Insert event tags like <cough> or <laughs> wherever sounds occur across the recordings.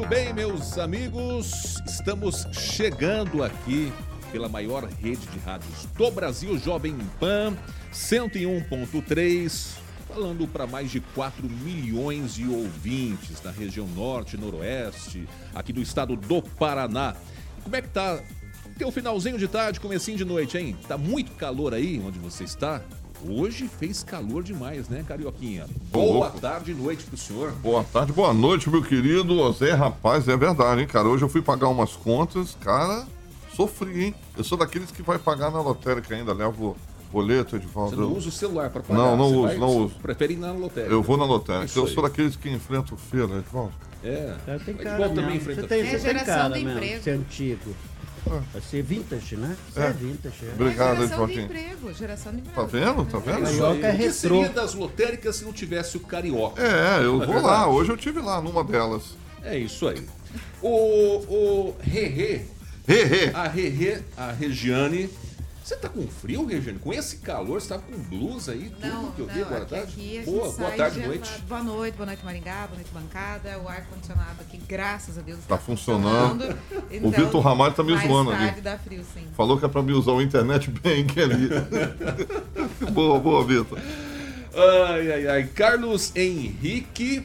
Muito bem, meus amigos, estamos chegando aqui pela maior rede de rádios do Brasil, Jovem Pan 101.3, falando para mais de 4 milhões de ouvintes na região norte noroeste, aqui do estado do Paraná. Como é que tá? Tem o finalzinho de tarde, comecinho de noite, hein? Tá muito calor aí onde você está? Hoje fez calor demais, né, Carioquinha? Boa tarde e noite pro senhor. Boa tarde, boa noite, meu querido Zé. Rapaz, é verdade, hein, cara? Hoje eu fui pagar umas contas, cara, sofri, hein? Eu sou daqueles que vai pagar na lotérica ainda, levo boleto, Edvaldo. Você não usa o celular para pagar? Não, não Você uso, vai, não uso. Prefere ir na lotérica? Eu vou na lotérica. Eu sou daqueles que enfrentam feira, Edvaldo. É. é tem cara também enfrenta você tem, é você tem cara mesmo, ser antigo. Vai ser vintage, né? é, é vintage. É. Obrigado, geração de emprego, geração de emprego. Tá vendo? Tá vendo? Carioca é retrô. O que seria das lotéricas se não tivesse o carioca? É, eu é vou lá. Hoje eu tive lá numa delas. É isso aí. O, o Rerê. Rerê. A Rerê, a Regiane você tá com frio, Regiane? Com esse calor, você tava com blusa aí, tudo não, que eu não, vi agora tarde? Aqui boa, boa tarde, noite. Boa noite, boa noite Maringá, boa noite bancada. O ar-condicionado aqui, graças a Deus, tá, tá funcionando. funcionando. Então, o Vitor Ramalho tá me zoando ali. Dá frio, sim. Falou que é pra me usar a internet <laughs> bem ali. <laughs> boa, boa, Vitor. Ai, ai, ai. Carlos Henrique,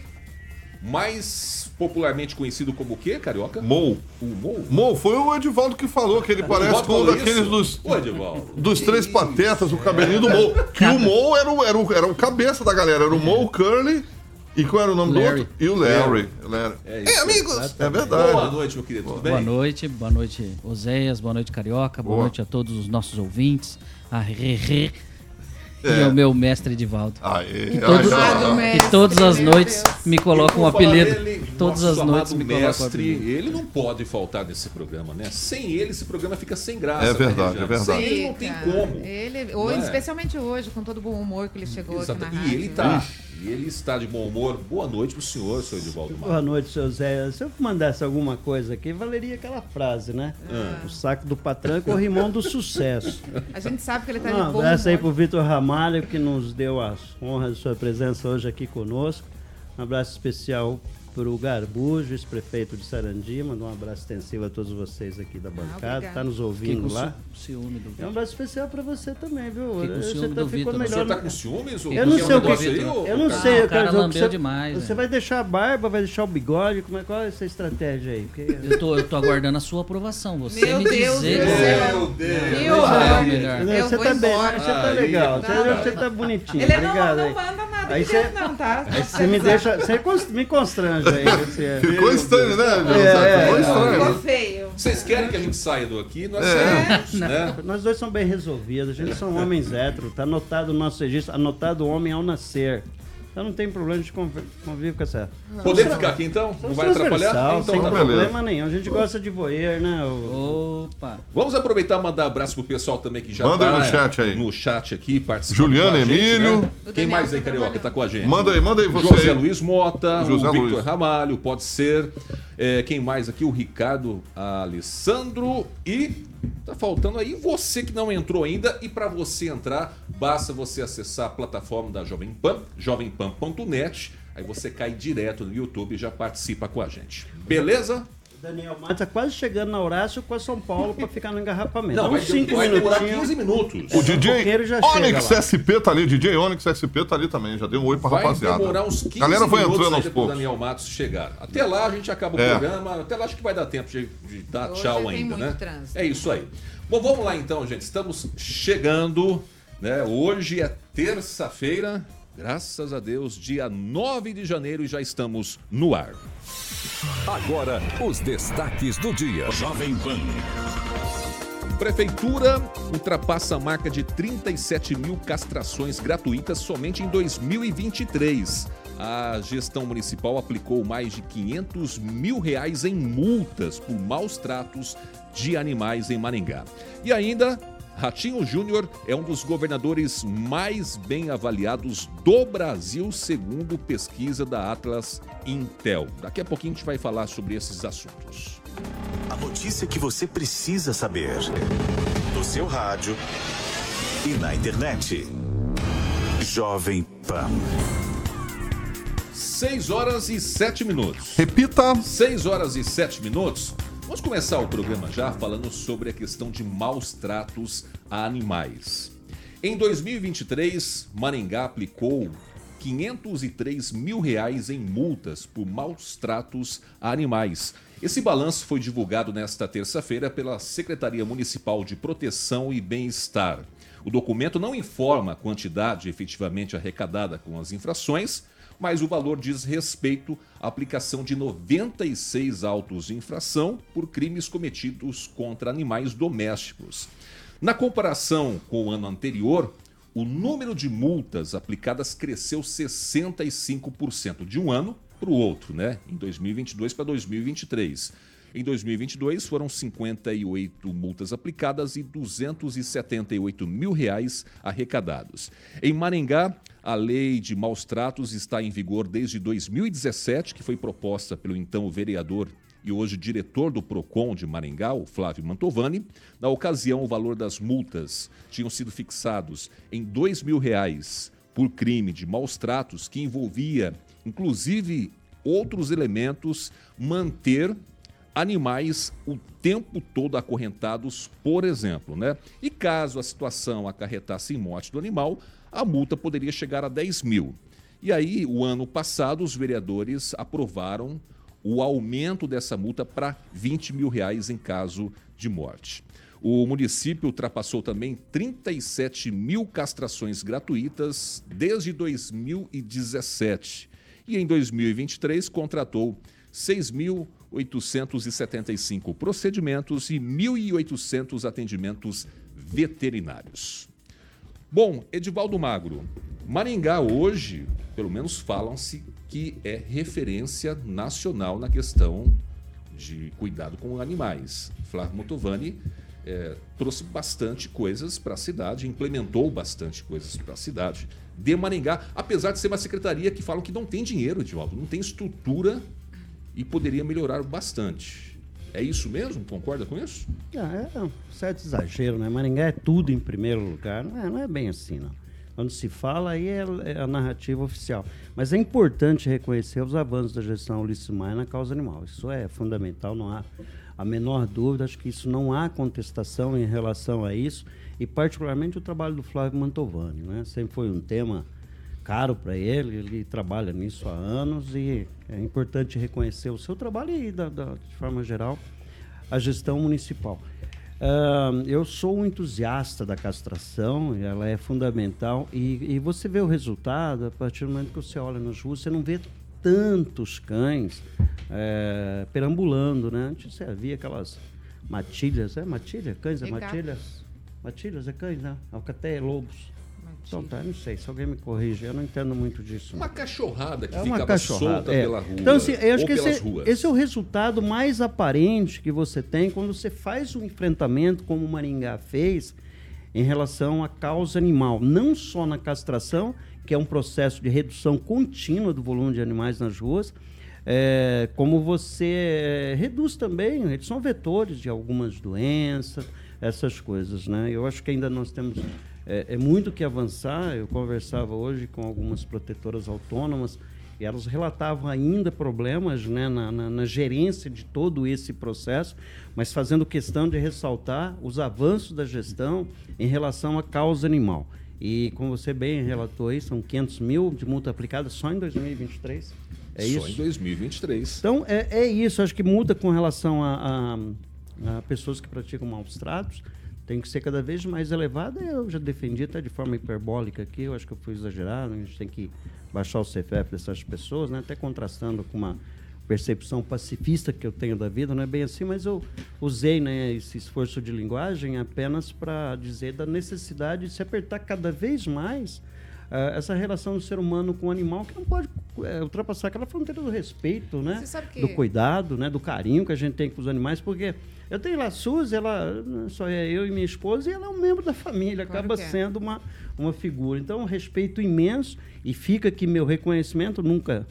mais popularmente conhecido como o quê, Carioca? Mou. O Mou? Mou, foi o Edvaldo que falou, que ele o parece com um daqueles dos. O Edvaldo. <laughs> Dos três patetas, o cabelinho do Mou. <laughs> Que o Mou era o, era, o, era o cabeça da galera, era o Mou Curly. E qual era o nome Larry. do outro? E o Larry. Larry. É, isso. amigos! É verdade. Boa noite, meu querido. Tudo bem? Boa noite, boa noite, Oséias, boa noite, Carioca, boa, boa noite a todos os nossos ouvintes. A Rerê é. e ao meu mestre Edivaldo. Aê, que, todos, que todas as noites me colocam um apelido. Dele, todas as noites me colocam um apelido. Ele não pode faltar nesse programa, né? Sem ele, esse programa fica sem graça. É verdade, é verdade. Sem ele não tem como. Ele, hoje, é? especialmente hoje, com todo o bom humor que ele chegou Exato. aqui na E ele tá. E ele está de bom humor. Boa noite pro senhor, senhor Edivaldo Boa noite, seu Zé. Se eu mandasse alguma coisa aqui, valeria aquela frase, né? Ah. O saco do patrão é corrimão do sucesso. A gente sabe que ele está de bom humor. Um abraço aí pro Vitor Ramalho, que nos deu a honra de sua presença hoje aqui conosco. Um abraço especial para o Garbujo, ex-prefeito de Sarandi. Mandou um abraço extensivo a todos vocês aqui da bancada. Está nos ouvindo lá. Ciúme do é um abraço especial para você também, viu? Você tá, ficou melhor. Você está com ciúmes? Eu não sei o que. Eu não sei. O cara lambeu demais. Você vai deixar a barba, vai deixar o bigode? Como é, qual é essa estratégia aí? Porque... Eu, tô, eu tô aguardando a sua aprovação. Você Meu me Deus dizer. Meu Deus! Meu é melhor. Você tá bem, você tá legal. Você tá bonitinho. Ele não manda nada aí você, não, tá? Aí você me deixa. Você me constrange aí. <laughs> Você, Ficou estranho, né? É, Ficou estranho. Ficou feio. Vocês querem que a gente saia do aqui? Nós é. né? Nós dois somos bem resolvidos. A gente são homens héteros. Tá anotado no nosso registro, anotado homem ao nascer. Então não tem problema de conviver com essa. Podemos ficar aqui então? Não vai atrapalhar? Então, sem tá problema nenhum. A gente gosta de voer, né? Opa! Vamos aproveitar e mandar um abraço pro pessoal também que já manda tá no chat aí. No chat aqui, participando. Juliano Emílio. Né? Quem mais aí, Carioca, tá com a gente? Manda aí, manda aí você. José Luiz Mota, José o Victor Luiz. Ramalho, pode ser. É, quem mais aqui? O Ricardo Alessandro e Tá faltando aí você que não entrou ainda e para você entrar, basta você acessar a plataforma da Jovem Pan, jovempan.net, aí você cai direto no YouTube e já participa com a gente. Beleza? Daniel Matos tá quase chegando na Horácio com a São Paulo para ficar no engarrapamento. Não, vai, cinco vai demorar minutinhos. 15 minutos. O DJ chega Onyx lá. SP tá ali, DJ Onyx SP tá ali também, já deu um oi pra Vai rapaziada. demorar uns 15 Galera vai minutos entrando ainda aos pro poucos. Daniel Matos chegar. Até lá a gente acaba o É. programa. Até lá acho que vai dar tempo de, de dar Hoje tchau tem ainda, muito né? trânsito. É isso aí. Bom, vamos lá então, gente. Estamos chegando, né? Hoje é terça-feira. Graças a Deus, dia 9 de janeiro e já estamos no ar. Agora, os destaques do dia. Jovem Pan. Prefeitura ultrapassa a marca de 37 mil castrações gratuitas somente em 2023. A gestão municipal aplicou mais de 500 mil reais em multas por maus tratos de animais em Maringá. E ainda, Ratinho Júnior é um dos governadores mais bem avaliados do Brasil, segundo pesquisa da Atlas Intel. Daqui a pouquinho a gente vai falar sobre esses assuntos. A notícia que você precisa saber. No seu rádio e na internet. Jovem Pan. 6 horas e 7 minutos. Repita. 6 horas e 7 minutos. Vamos começar o programa já falando sobre a questão de maus tratos a animais. Em 2023, Maringá aplicou 503 mil reais em multas por maus tratos a animais. Esse balanço foi divulgado nesta terça-feira pela Secretaria Municipal de Proteção e Bem-Estar. O documento não informa a quantidade efetivamente arrecadada com as infrações, mas o valor diz respeito à aplicação de 96 autos de infração por crimes cometidos contra animais domésticos. Na comparação com o ano anterior, o número de multas aplicadas cresceu 65% de um ano para o outro, né? Em 2022 para 2023. Em 2022 foram 58 multas aplicadas e 278 mil reais arrecadados. Em Maringá, a lei de maus tratos está em vigor desde 2017, que foi proposta pelo então vereador e hoje diretor do PROCON de Maringá, o Flávio Mantovani. Na ocasião, o valor das multas tinham sido fixados em 2 mil reais por crime de maus tratos que envolvia, inclusive, outros elementos, manter animais o tempo todo acorrentados, por exemplo, né? E caso a situação acarretasse em morte do animal, a multa poderia chegar a 10 mil. E aí, o ano passado, os vereadores aprovaram o aumento dessa multa para 20 mil reais em caso de morte. O município ultrapassou também 37 mil castrações gratuitas desde 2017 e em 2023 contratou 6.875 procedimentos e 1.800 atendimentos veterinários. Bom, Edivaldo Magro, Maringá hoje, pelo menos falam-se que é referência nacional na questão de cuidado com animais. Flávio Motovani eh, trouxe bastante coisas para a cidade, implementou bastante coisas para a cidade de Maringá, apesar de ser uma secretaria que falam que não tem dinheiro, Edivaldo, não tem estrutura e poderia melhorar bastante. É isso mesmo? Concorda com isso? Ah, é um certo exagero, né? Maringá é tudo em primeiro lugar. Não é, não é bem assim, não. Quando se fala, aí é, é a narrativa oficial. Mas é importante reconhecer os avanços da gestão Ulisses Maia na causa animal. Isso é fundamental, não há a menor dúvida. Acho que isso não há contestação em relação a isso. E, particularmente, o trabalho do Flávio Mantovani. Né? Sempre foi um tema caro para ele, ele trabalha nisso há anos e é importante reconhecer o seu trabalho e, da, da, de forma geral, a gestão municipal. Uh, eu sou um entusiasta da castração, ela é fundamental e, e, você vê o resultado a partir do momento que você olha nas ruas, você não vê tantos cães é, perambulando, né? Antes você havia aquelas matilhas, é matilha? Cães é matilhas? Matilhas é cães, né? Alcateia é lobos. Então tá, não sei, se alguém me corrige, eu não entendo muito disso. Uma não. cachorrada que É uma ficava cachorrada. solta é. pela rua. Então, assim, eu acho ou que esse, ruas. esse é o resultado mais aparente que você tem quando você faz um enfrentamento como o Maringá fez em relação à causa animal. Não só na castração, que é um processo de redução contínua do volume de animais nas ruas, é, como você é, reduz também, eles são vetores de algumas doenças, essas coisas. Né? Eu acho que ainda nós temos é, é muito que avançar. Eu conversava hoje com algumas protetoras autônomas e elas relatavam ainda problemas né, na, na, na, gerência de todo esse processo, mas fazendo questão de ressaltar os avanços da gestão em relação à causa animal. E como você bem relatou aí, são 500 mil de multa aplicada só em 2023. É só isso? em 2023. Então, é, é isso. Acho que multa com relação a, a, a pessoas que praticam maus tratos tem que ser cada vez mais elevada. Eu já defendi até de forma hiperbólica aqui, eu acho que eu fui exagerado. A gente tem que baixar o CFF dessas pessoas, né? até contrastando com uma percepção pacifista que eu tenho da vida, não é bem assim, mas eu usei né, esse esforço de linguagem apenas para dizer da necessidade de se apertar cada vez mais uh, essa relação do ser humano com o animal, que não pode uh, ultrapassar aquela fronteira do respeito, né? Que... do cuidado, né? do carinho que a gente tem com os animais, porque eu tenho lá a Suzy, ela só é eu e minha esposa, e ela é um membro da família, claro acaba é. sendo uma, uma figura. Então, um respeito imenso, e fica aqui meu reconhecimento, nunca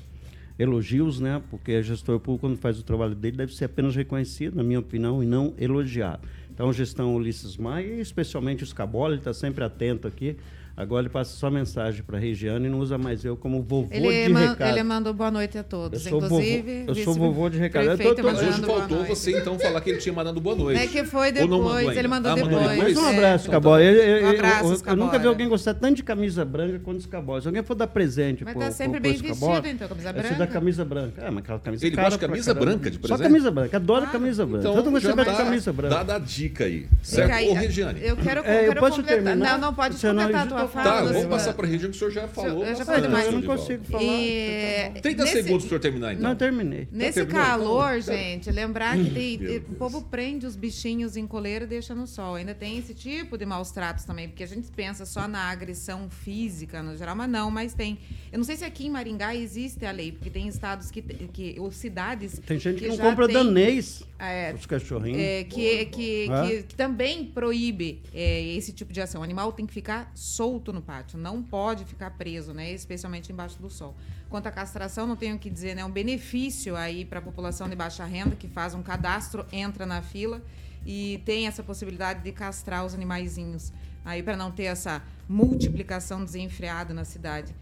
elogios, né? Porque a gestor público, quando faz o trabalho dele, deve ser apenas reconhecido, na minha opinião, e não elogiado. Então, gestão Ulisses Maia, e especialmente o Scabola, ele está sempre atento aqui Agora ele passa só mensagem para a Regiane e não usa mais eu como vovô ele de man, recado. Ele mandou boa noite a todos. Eu sou Inclusive, vovô, eu sou vovô de recado. Eu tô, tô, Mas hoje faltou você então falar que ele tinha mandado boa noite. É que foi Ou não mandou depois, ele mandou Ah, mandou depois. depois? Mas um é. abraço, Cabó. Eu, eu, Um abraço, eu, eu, eu nunca vi alguém gostar tanto de camisa branca quanto de Cabó. Se alguém for dar presente Mas pro, tá sempre pro, bem vestido, Scabora, então, camisa é se branca. dá camisa branca. Ah, mas aquela camisa Ele gosta de camisa branca de Só presente? camisa branca. Adoro camisa branca. Então, Todo mundo já gosta de tá camisa branca. dada a dica aí, certo? Ô, Regiane. Eu quero, É, eu quero posso completar. Não, não pode Você completar a tua Tá, vamos passar para a região que o senhor já falou. eu já falei demais. eu não consigo falar. E 30 nesse- segundos para o senhor terminar, então. Não, terminei. Nesse terminou, então? calor, gente, lembrar que tem, o povo prende os bichinhos em coleira e deixa no sol. Ainda tem esse tipo de maus tratos também, porque a gente pensa só na agressão física no geral, mas não, mas tem. Eu não sei se aqui em Maringá existe a lei, porque tem estados que, que ou cidades Tem gente que, não já compra tem- danês É, os cachorrinhos. é, que, que, É. que, que também proíbe é, esse tipo de ação. O animal tem que ficar solto no pátio, não pode ficar preso, né? Especialmente embaixo do sol. Quanto à castração, não tenho o que dizer, né? É um benefício aí para a população de baixa renda que faz um cadastro, entra na fila e tem essa possibilidade de castrar os animaizinhos aí para não ter essa multiplicação desenfreada na cidade.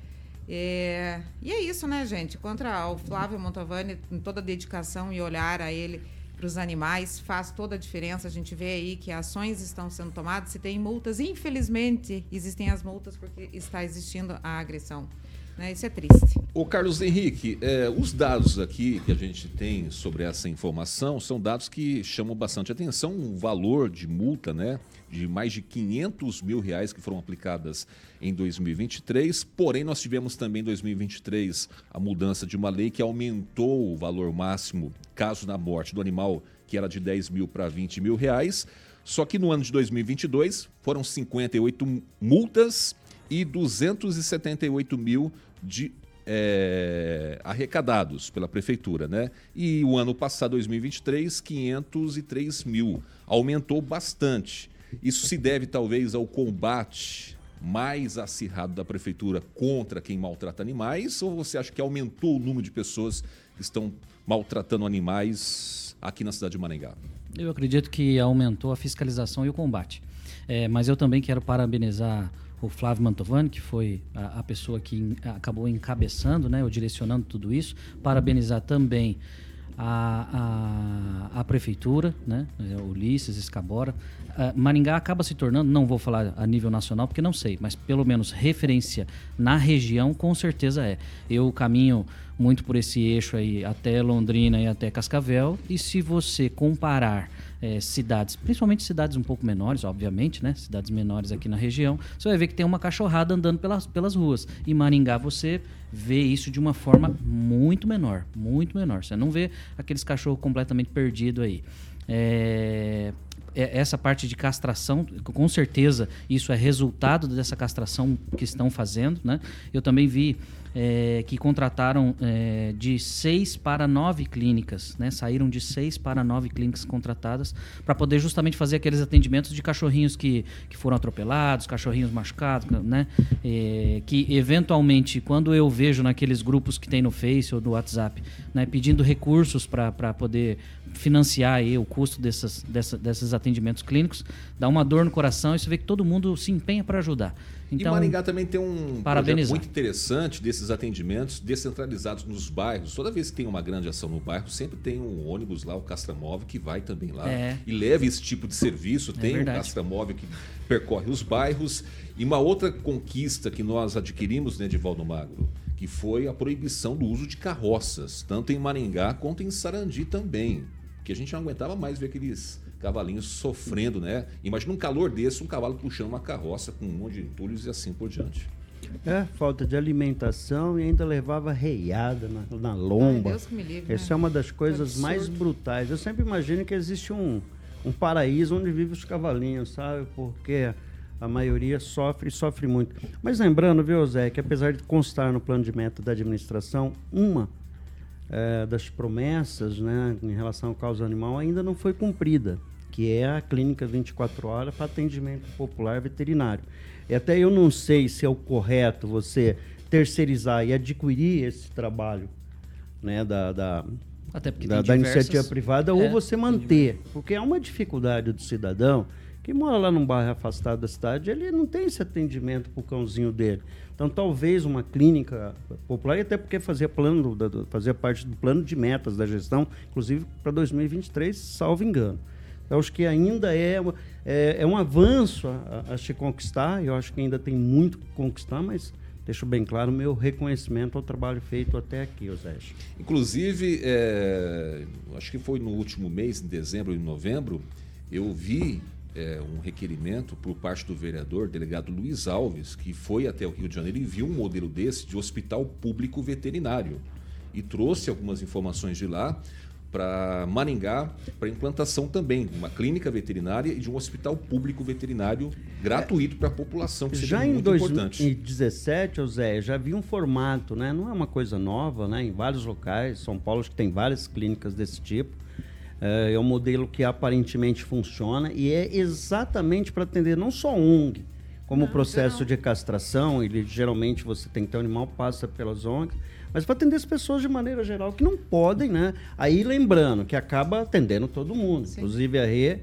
É, e é isso, né, gente? Contra ao Flávio Montovani, com toda a dedicação e olhar a ele para os animais, faz toda a diferença. A gente vê aí que ações estão sendo tomadas, se tem multas. Infelizmente, existem as multas porque está existindo a agressão. Né? Isso é triste. Ô Carlos Henrique, é, os dados aqui que a gente tem sobre essa informação são dados que chamam bastante atenção. Um valor de multa, né? De mais de 500 mil reais que foram aplicadas em 2023. Porém, nós tivemos também em 2023 a mudança de uma lei que aumentou o valor máximo, caso na morte do animal, que era de 10 mil para 20 mil reais. Só que no ano de 2022 foram 58 multas e 278 mil de é, arrecadados pela prefeitura, né? E o ano passado, 2023, 503 mil. Aumentou bastante. Isso se deve talvez ao combate mais acirrado da prefeitura contra quem maltrata animais? Ou você acha que aumentou o número de pessoas que estão maltratando animais aqui na cidade de Maringá? Eu acredito que aumentou a fiscalização e o combate. É, mas eu também quero parabenizar o Flávio Mantovani, que foi a, a pessoa que acabou encabeçando, né, ou direcionando tudo isso. Parabenizar também a, a, a prefeitura, né, é, Ulisses, Escabora. Ah, Maringá acaba se tornando, não vou falar a nível nacional porque não sei, mas pelo menos referência na região com certeza é. Eu caminho muito por esse eixo aí até Londrina e até Cascavel e se você comparar eh, cidades, principalmente cidades um pouco menores, obviamente, né? Cidades menores aqui na região, você vai ver que tem uma cachorrada andando pelas, pelas ruas. Em Maringá você vê isso de uma forma muito menor, muito menor. Você não vê aqueles cachorros completamente perdidos aí. É, é- essa parte de castração, com certeza isso é resultado dessa castração que estão fazendo, né? Eu também vi é, que contrataram é, de seis para nove clínicas, né? Saíram de seis para nove clínicas contratadas para poder justamente fazer aqueles atendimentos de cachorrinhos que, que foram atropelados, cachorrinhos machucados, né? É, que eventualmente, quando eu vejo vejo naqueles grupos que tem no Face ou no WhatsApp, né, pedindo recursos para poder financiar aí o custo dessas, dessa, desses atendimentos clínicos, dá uma dor no coração e você vê que todo mundo se empenha para ajudar. Então, e Maringá também tem um projeto muito interessante desses atendimentos descentralizados nos bairros. Toda vez que tem uma grande ação no bairro, sempre tem um ônibus lá, o Castramóvel, que vai também lá É. e leva esse tipo de serviço. tem o verdade. Castramóvel que percorre os bairros. E uma outra conquista que nós adquirimos, né, de Valdo Magro, que foi a proibição do uso de carroças, tanto em Maringá quanto em Sarandi também. Porque a gente não aguentava mais ver aqueles cavalinhos sofrendo, né? Imagina um calor desse, um cavalo puxando uma carroça com um monte de entulhos e assim por diante. É, falta de alimentação e ainda levava reiada na, na Ai, lomba. Deus que me livre. Essa é né? uma das coisas mais brutais. Eu sempre imagino que existe um, um paraíso onde vivem os cavalinhos, sabe? Porque a maioria sofre e sofre muito. Mas lembrando, viu, Zé, que apesar de constar no plano de meta da administração, uma eh, das promessas né, em relação ao causa animal ainda não foi cumprida, que é a clínica 24 horas para atendimento popular veterinário. E até eu não sei se é o correto você terceirizar e adquirir esse trabalho né, da, da, até porque da, da diversas- iniciativa privada ou É, você manter. Porque é uma dificuldade do cidadão que mora lá num bairro afastado da cidade, ele não tem esse atendimento para o cãozinho dele. Então, talvez uma clínica popular, e até porque fazia, plano, fazia parte do plano de metas da gestão, inclusive para 2023, salvo engano. Eu acho que ainda é, é, é um avanço a, a- a se conquistar, eu acho que ainda tem muito que conquistar, mas deixo bem claro o meu reconhecimento ao trabalho feito até aqui, Osés. Inclusive, é, acho que foi no último mês, em dezembro e novembro, eu vi é, um requerimento por parte do vereador, delegado Luiz Alves, que foi até o Rio de Janeiro e viu um modelo desse de hospital público veterinário. E trouxe algumas informações de lá para Maringá, para implantação também, de uma clínica veterinária e de um hospital público veterinário gratuito para a população, que seria Já em muito importante. 2017, José, já vi um formato, né? Não é uma coisa nova, né? Em vários locais, São Paulo acho que tem várias clínicas desse tipo. É, é um modelo que aparentemente funciona e é exatamente para atender não só ONG, como o processo não. de castração, ele geralmente você tem que ter um animal passa pelas ONGs, mas para atender as pessoas de maneira geral que não podem, né? Aí lembrando que acaba atendendo todo mundo, Sim. inclusive a Rê,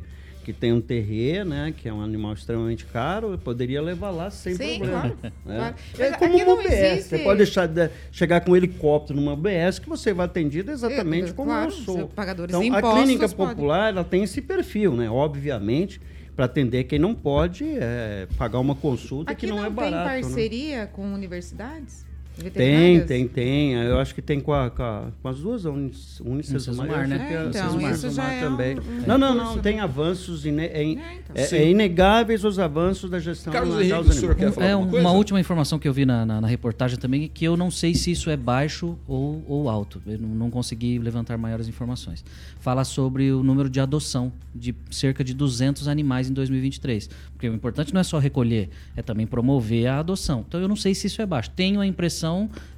que tem um terrier, né, que é um animal extremamente caro, eu poderia levar lá sem Sim, problema. claro, né? <laughs> claro. É como aqui uma não UBS, existe- você pode deixar de- chegar com um helicóptero numa UBS que você vai atendido exatamente É, como claro, eu sou. pagadores então, de a impostos clínica pode. popular ela tem esse perfil, né? Obviamente, para atender quem não pode é, pagar uma consulta Aqui que não, não, é barato. tem né? parceria com universidades? Tem, tem, tem. Eu acho que tem com, a- com, a- com as duas, Unis- Unicesumar né? É, então, Unicesumar isso já é um- também. um não, não, recurso, não. Tem né? avanços, ine- é, in- É, então. é- é inegáveis os avanços da gestão Carlos Henrique, o senhor quer falar É um- uma última informação que eu vi na, na, na reportagem também, que eu não sei se isso é baixo ou, ou alto. Eu não, não consegui levantar maiores informações. Fala sobre o número de adoção de cerca de 200 animais em 2023. Porque o importante não é só recolher, é também promover a adoção. Então eu não sei se isso é baixo. Tenho a impressão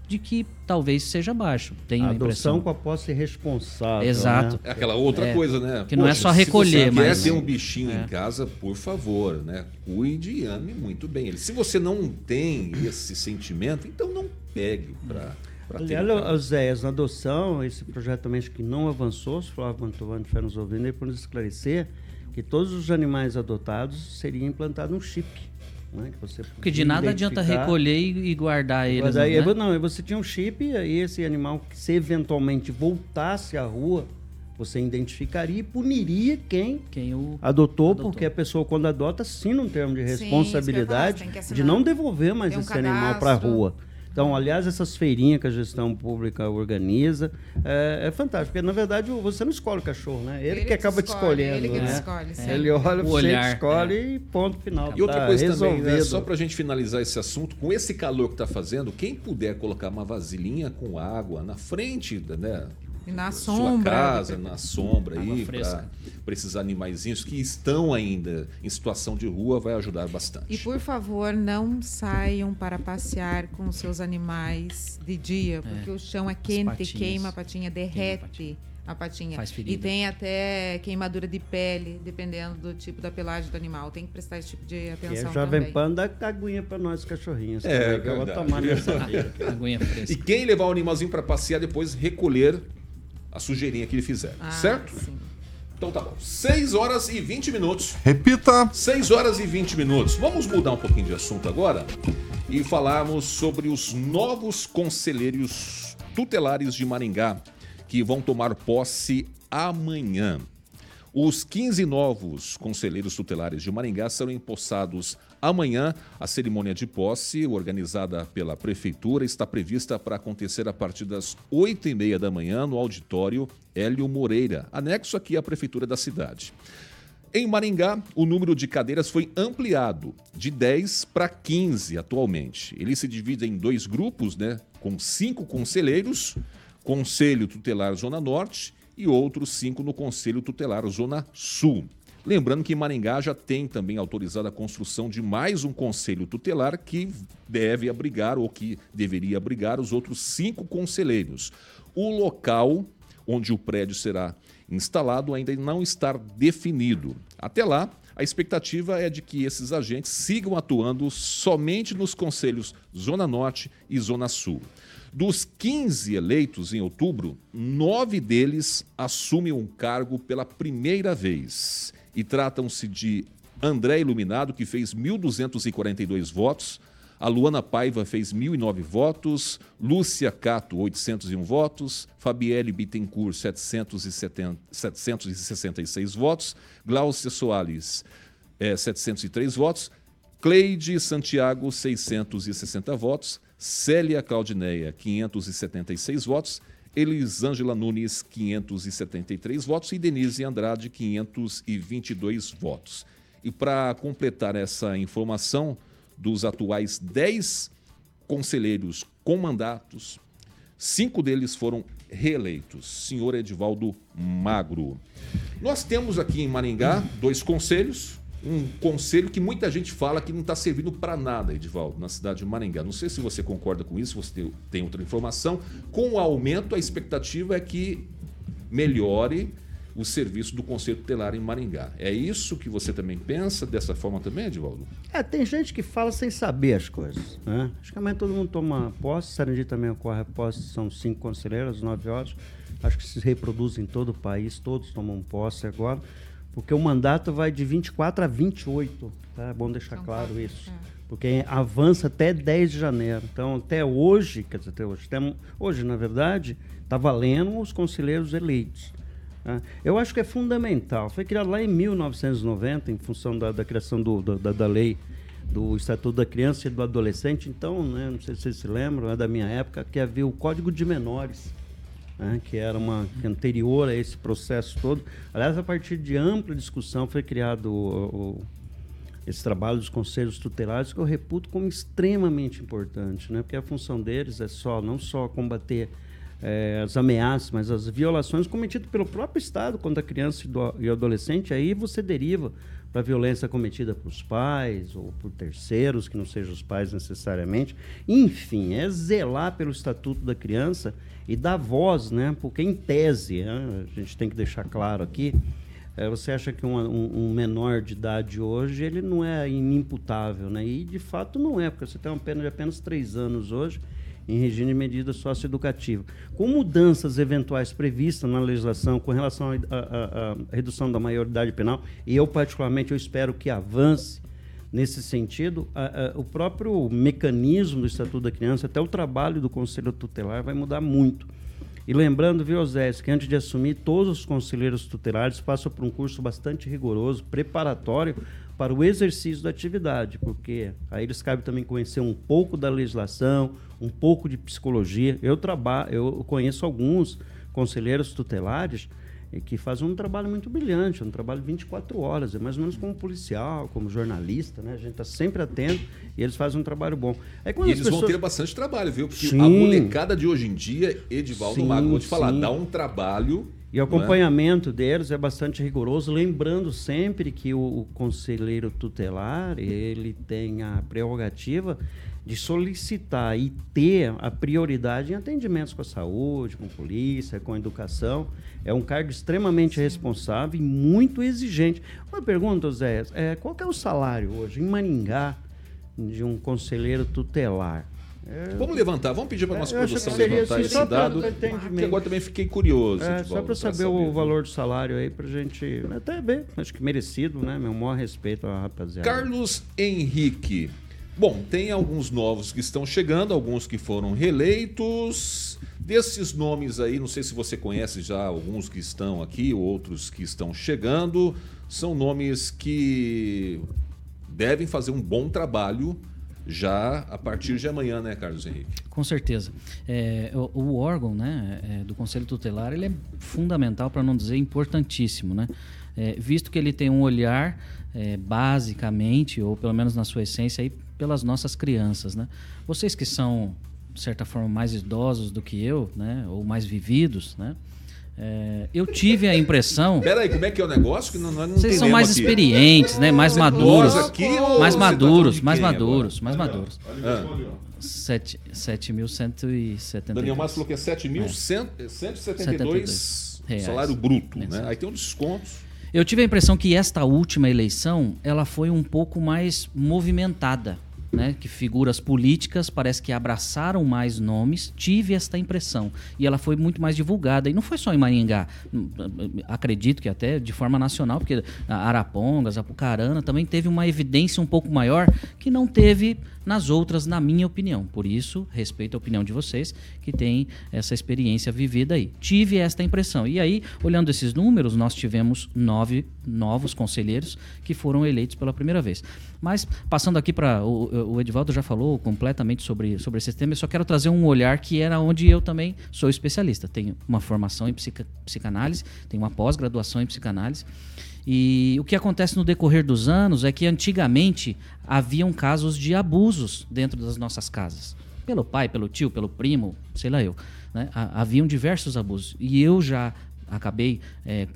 de que talvez seja baixo. Tenho A adoção impressão. com a posse responsável. Exato. né? É aquela outra É, coisa, né? que não é só recolher, se você mas- quer ter um bichinho É. em casa, por favor, né? Cuide e ame muito bem ele. Se você não tem esse sentimento, então não pegue para ter. Aliás. Zéias, na adoção, esse projeto também acho que não avançou, se o Flávio Mantovani estiver nos ouvindo aí para nos esclarecer, que todos os animais adotados seriam implantados um chip. Né, que você Porque de nada adianta recolher e, guardar eles. Mas aí, né? Não, você tinha um chip e aí esse animal, que se eventualmente voltasse à rua, você identificaria e puniria quem Quem o adotou, Adotou. porque a pessoa, quando adota, assina um termo de Sim, responsabilidade falar, que assinar. de não devolver mais um esse animal para a cadastro. rua. Então, aliás, essas feirinhas que a gestão pública organiza é, é fantástico, porque na verdade você não escolhe o cachorro, né? Ele, Ele que acaba te escolhe, escolhendo. ele que né? escolhe, sim. Ele olha, O você olhar, escolhe e ponto final. E outra Tá coisa também, né? resolvido. só para a gente finalizar esse assunto, com esse calor que está fazendo, quem puder colocar uma vasilhinha com água na frente da- né, E na sua sombra. casa, na sombra Água aí, para esses animaizinhos que estão ainda em situação de rua, vai ajudar bastante. E por favor, não saiam para passear com os seus animais de dia, porque o chão é quente, queima a patinha, derrete patinha. a patinha. Faz e ferida. tem até queimadura de pele, dependendo do tipo da pelagem do animal. Tem que prestar esse tipo de é atenção o Jovem também. Pan dá aguinha pra nós, cachorrinhos. É, que eu vou tomar nessa vida. Aguinha fresca. E quem levar o animalzinho para passear, depois recolher a sujeirinha que ele fizer, Ah, certo? sim. Então tá bom. 6 horas e 20 minutos. Repita. 6 horas e 20 minutos. Vamos mudar um pouquinho de assunto agora e falarmos sobre os novos conselheiros tutelares de Maringá que vão tomar posse amanhã. Os 15 novos conselheiros tutelares de Maringá serão empossados amanhã. A cerimônia de posse, organizada pela Prefeitura, está prevista para acontecer a partir das 8h30 da manhã no auditório Hélio Moreira, anexo aqui à Prefeitura da cidade. Em Maringá, o número de cadeiras foi ampliado de 10 para 15 atualmente. Ele se divide em dois grupos, né, com cinco conselheiros, Conselho Tutelar Zona Norte e outros cinco no Conselho Tutelar Zona Sul. Lembrando que Maringá já tem também autorizada a construção de mais um conselho tutelar que deve abrigar ou que deveria abrigar os outros cinco conselheiros. O local onde o prédio será instalado ainda não está definido. Até lá, a expectativa é de que esses agentes sigam atuando somente nos conselhos Zona Norte e Zona Sul. Dos 15 eleitos em outubro, nove deles assumem um cargo pela primeira vez. E tratam-se de André Iluminado, que fez 1.242 votos, a Luana Paiva fez 1.009 votos, Lúcia Cato, 801 votos, Fabielle Bittencourt, 770, 766 votos, Glaucia Soares, eh, 703 votos, Cleide Santiago, 660 votos, Célia Claudineia, 576 votos, Elisângela Nunes, 573 votos e Denise Andrade, 522 votos. E para completar essa informação, dos atuais 10 conselheiros com mandatos, cinco deles foram reeleitos. Senhor Edivaldo Magro. Nós temos aqui em Maringá dois conselhos. Um conselho que muita gente fala que não está servindo para nada, Edivaldo, na cidade de Maringá. Não sei se você concorda com isso, você tem- tem outra informação. Com o aumento, a expectativa é que melhore o serviço do Conselho Tutelar em Maringá. É isso que você também pensa dessa forma também, Edivaldo? É, tem gente que fala sem saber as coisas. Né? Acho que amanhã todo mundo toma posse. Sarandi também ocorre a posse, são cinco conselheiros, nove horas. Acho que se reproduz em todo o país, todos tomam posse agora, porque o mandato vai de 24 a 28. Tá? É bom deixar claro isso. é. Porque avança até 10 de janeiro. Então, até hoje, quer dizer, até hoje, até hoje, na verdade, está valendo os conselheiros eleitos. né? Eu acho que é fundamental. Foi criado lá em 1990, em função da, da criação do- da, da lei do Estatuto da Criança e do Adolescente. Então, né, não sei se vocês se lembram, é da minha época, que havia o Código de Menores, né, que era uma que anterior a esse processo todo. Aliás, a partir de ampla discussão foi criado o- o- esse trabalho dos conselhos tutelares que eu reputo como extremamente importante, né? Porque a função deles é só não só combater eh, as ameaças, mas as violações cometidas pelo próprio Estado contra a criança e, do, adolescente. Aí você deriva para violência cometida pelos pais ou por terceiros que não sejam os pais necessariamente. Enfim, é zelar pelo estatuto da criança e dar voz, né? Porque em tese, né, a gente tem que deixar claro aqui. É, você acha que um, um- um menor de idade hoje ele não é inimputável, né? E de fato não é, porque você tem uma pena de apenas três anos hoje em regime de medida socioeducativa. Com mudanças eventuais previstas na legislação com relação à redução da maioridade penal, e eu particularmente eu espero que avance nesse sentido, a- a- o próprio mecanismo do Estatuto da Criança, até o trabalho do Conselho Tutelar vai mudar muito. E lembrando, viu, Osés, que antes de assumir, todos os conselheiros tutelares passam por um curso bastante rigoroso, preparatório para o exercício da atividade, porque aí eles cabem também conhecer um pouco da legislação, um pouco de psicologia. Eu trabalho, eu conheço alguns conselheiros tutelares e que fazem um trabalho muito brilhante, um trabalho 24 horas, é mais ou menos como policial, como jornalista, né? A gente está sempre atento e eles fazem um trabalho bom. Aí, e eles pessoas... vão ter bastante trabalho, viu? Porque sim. a molecada de hoje em dia, Edivaldo Mago, vou te falar, sim. dá um trabalho e o é? acompanhamento é? deles é bastante rigoroso, lembrando sempre que o, o, conselheiro tutelar ele tem a prerrogativa de solicitar e ter a prioridade em atendimentos com a saúde, com a polícia, com a educação. É um cargo extremamente Sim. responsável e muito exigente. Uma pergunta, Zé, é, qual é o salário hoje em Maringá de um conselheiro tutelar? É, vamos levantar, vamos pedir para a nossa produção levantar assim, esse dado. Que agora também fiquei curioso. É, só para saber, saber, o valor do salário aí, para a gente até ver. Acho que merecido, né? Meu maior respeito à rapaziada. Carlos Henrique. Bom, tem alguns novos que estão chegando, alguns que foram reeleitos. Desses nomes aí, não sei se você conhece já alguns que estão aqui, outros que estão chegando. São nomes que devem fazer um bom trabalho já a partir de amanhã, né, Carlos Henrique? Com certeza. É, o, o, órgão né, é, do Conselho Tutelar ele é fundamental, para não dizer importantíssimo, né? É, visto que ele tem um olhar, é, basicamente, ou pelo menos na sua essência, aí, pelas nossas crianças. Né? Vocês que são, de certa forma, mais idosos do que eu, né, ou mais vividos, né? É, eu tive a impressão. <laughs> Peraí, como é que é o negócio? Que não, não Vocês são mais aqui. experientes, né? Mais maduros. Aqui, mais tá maduros, mais maduros, mais maduros. Ah. 7.172. Daniel Márcio falou que é 7.172 é. salário bruto, né? Aí tem um descontos. Eu tive a impressão que esta última eleição ela foi um pouco mais movimentada né, que figuras políticas parece que abraçaram mais nomes, tive esta impressão. E ela foi muito mais divulgada. E não foi só em Maringá, acredito que até de forma nacional, porque Arapongas, Apucarana também teve uma evidência um pouco maior que não teve nas outras, na minha opinião. Por isso, respeito a opinião de vocês que têm essa experiência vivida aí. Tive esta impressão. E aí, olhando esses números, nós tivemos nove novos conselheiros que foram eleitos pela primeira vez. Mas, passando aqui para. O, o Edivaldo já falou completamente sobre, sobre esse tema, eu só quero trazer um olhar que era onde eu também sou especialista. Tenho uma formação em psica, psicanálise, tenho uma pós-graduação em psicanálise. E o que acontece no decorrer dos anos é que antigamente haviam casos de abusos dentro das nossas casas. Pelo pai, pelo tio, pelo primo, sei lá eu. Né? Haviam diversos abusos. E eu já acabei é,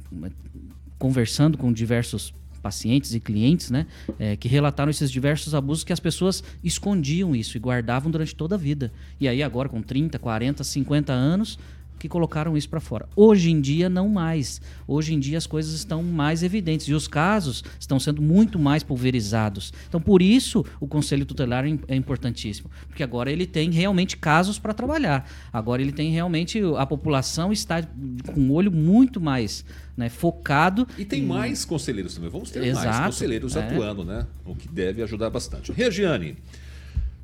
conversando com diversos pacientes e clientes, né, é, que relataram esses diversos abusos que as pessoas escondiam isso e guardavam durante toda a vida. E aí agora com 30, 40, 50 anos, que colocaram isso para fora. Hoje em dia, não mais. Hoje em dia, as coisas estão mais evidentes e os casos estão sendo muito mais pulverizados. Então, por isso, o Conselho Tutelar é, é importantíssimo, porque agora ele tem realmente casos para trabalhar. Agora ele tem realmente. A população está com um olho muito mais né, focado. E tem em... mais conselheiros também. Vamos ter Exato, mais conselheiros é. atuando, né? O que deve ajudar bastante. Regiane.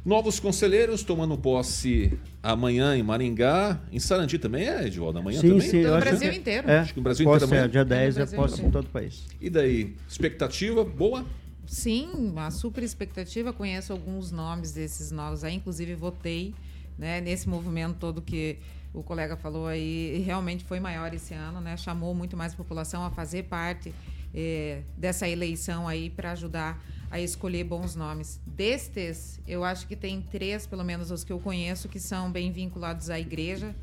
Novos conselheiros tomando posse amanhã em Maringá. Em Sarandi também é, Edvaldo? Amanhã sim, também? Sim, no Brasil inteiro. É, acho que no Brasil posse inteiro amanhã. É, dia 10 é posse em todo o país. E daí, expectativa boa? Sim, uma super expectativa. Conheço alguns nomes desses novos aí, inclusive votei né, nesse movimento todo que o colega falou aí, realmente foi maior esse ano, né? Chamou muito mais a população a fazer parte eh, dessa eleição aí para ajudar a escolher bons nomes. Destes, eu acho que tem três, pelo menos os que eu conheço, que são bem vinculados à igreja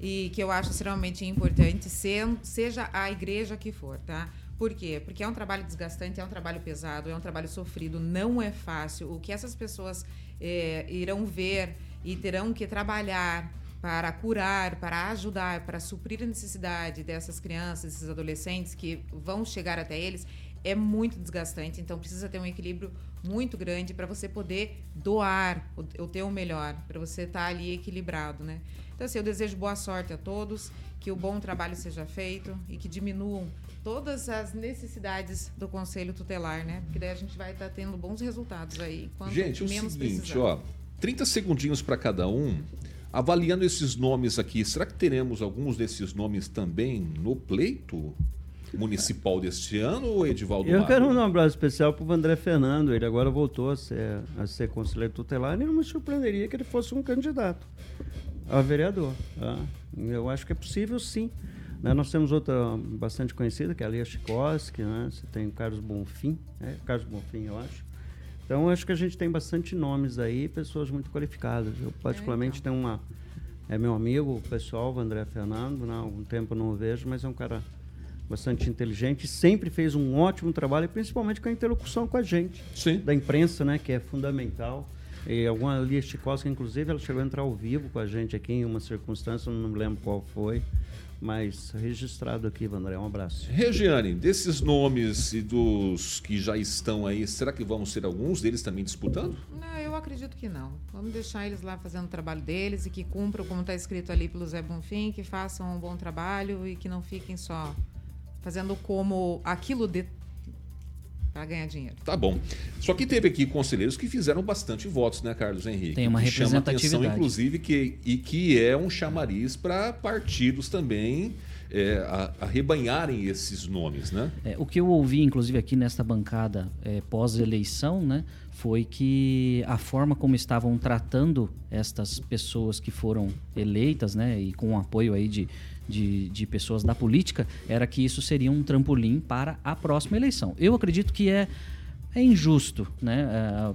e que eu acho extremamente importante, seja a igreja que for, tá? Por quê? Porque é um trabalho desgastante, é um trabalho pesado, é um trabalho sofrido, não é fácil. O que essas pessoas é, irão ver e terão que trabalhar para curar, para ajudar, para suprir a necessidade dessas crianças, desses adolescentes que vão chegar até eles, é muito desgastante, então precisa ter um equilíbrio muito grande para você poder doar o, o teu melhor, para você estar tá ali equilibrado, né? Então, assim, eu desejo boa sorte a todos, que o bom trabalho seja feito e que diminuam todas as necessidades do Conselho Tutelar, né? Porque daí a gente vai estar tá tendo bons resultados aí. Gente, o seguinte, precisar. ó, 30 segundinhos para cada um. Avaliando esses nomes aqui, será que teremos alguns desses nomes também no pleito? Municipal deste ano ou Edivaldo Eu quero um abraço especial para o André Fernando. Ele agora voltou a ser, a ser conselheiro tutelar e não me surpreenderia que ele fosse um candidato a vereador. Tá? Eu acho que é possível sim. Né, Nós temos outra bastante conhecida, que é a Lia Chikoski, né? Você tem o Carlos Bonfim, né? Carlos Bonfim, eu acho. Então, eu acho que a gente tem bastante nomes aí, pessoas muito qualificadas. Eu, particularmente, tenho uma... É meu amigo, o pessoal, o André Fernando, né? há algum tempo não o vejo, mas é um cara bastante inteligente, sempre fez um ótimo trabalho, principalmente com a interlocução com a gente, Sim. da imprensa, né, que é fundamental. E alguma Lia Chikoski, inclusive, ela chegou a entrar ao vivo com a gente aqui em uma circunstância, não me lembro qual foi, mas registrado aqui, Vandré, um abraço. Regiane, desses nomes e dos que já estão aí, será que vamos ter alguns deles também disputando? Não, eu acredito que não. Vamos deixar eles lá fazendo o trabalho deles e que cumpram, como está escrito ali pelo Zé Bonfim, que façam um bom trabalho e que não fiquem só fazendo como aquilo de para ganhar dinheiro. Tá bom. Só que teve aqui conselheiros que fizeram bastante votos, né, Carlos Henrique? Tem uma Que chama atenção, representatividade. inclusive, que, e que é um chamariz para partidos também é, arrebanharem esses nomes, né? É, o que eu ouvi, inclusive, aqui nesta bancada é, pós-eleição, né, foi que a forma como estavam tratando estas pessoas que foram eleitas, né, e com o apoio aí de, de, de pessoas da política, era que isso seria um trampolim para a próxima eleição. Eu acredito que é é injusto, né? A,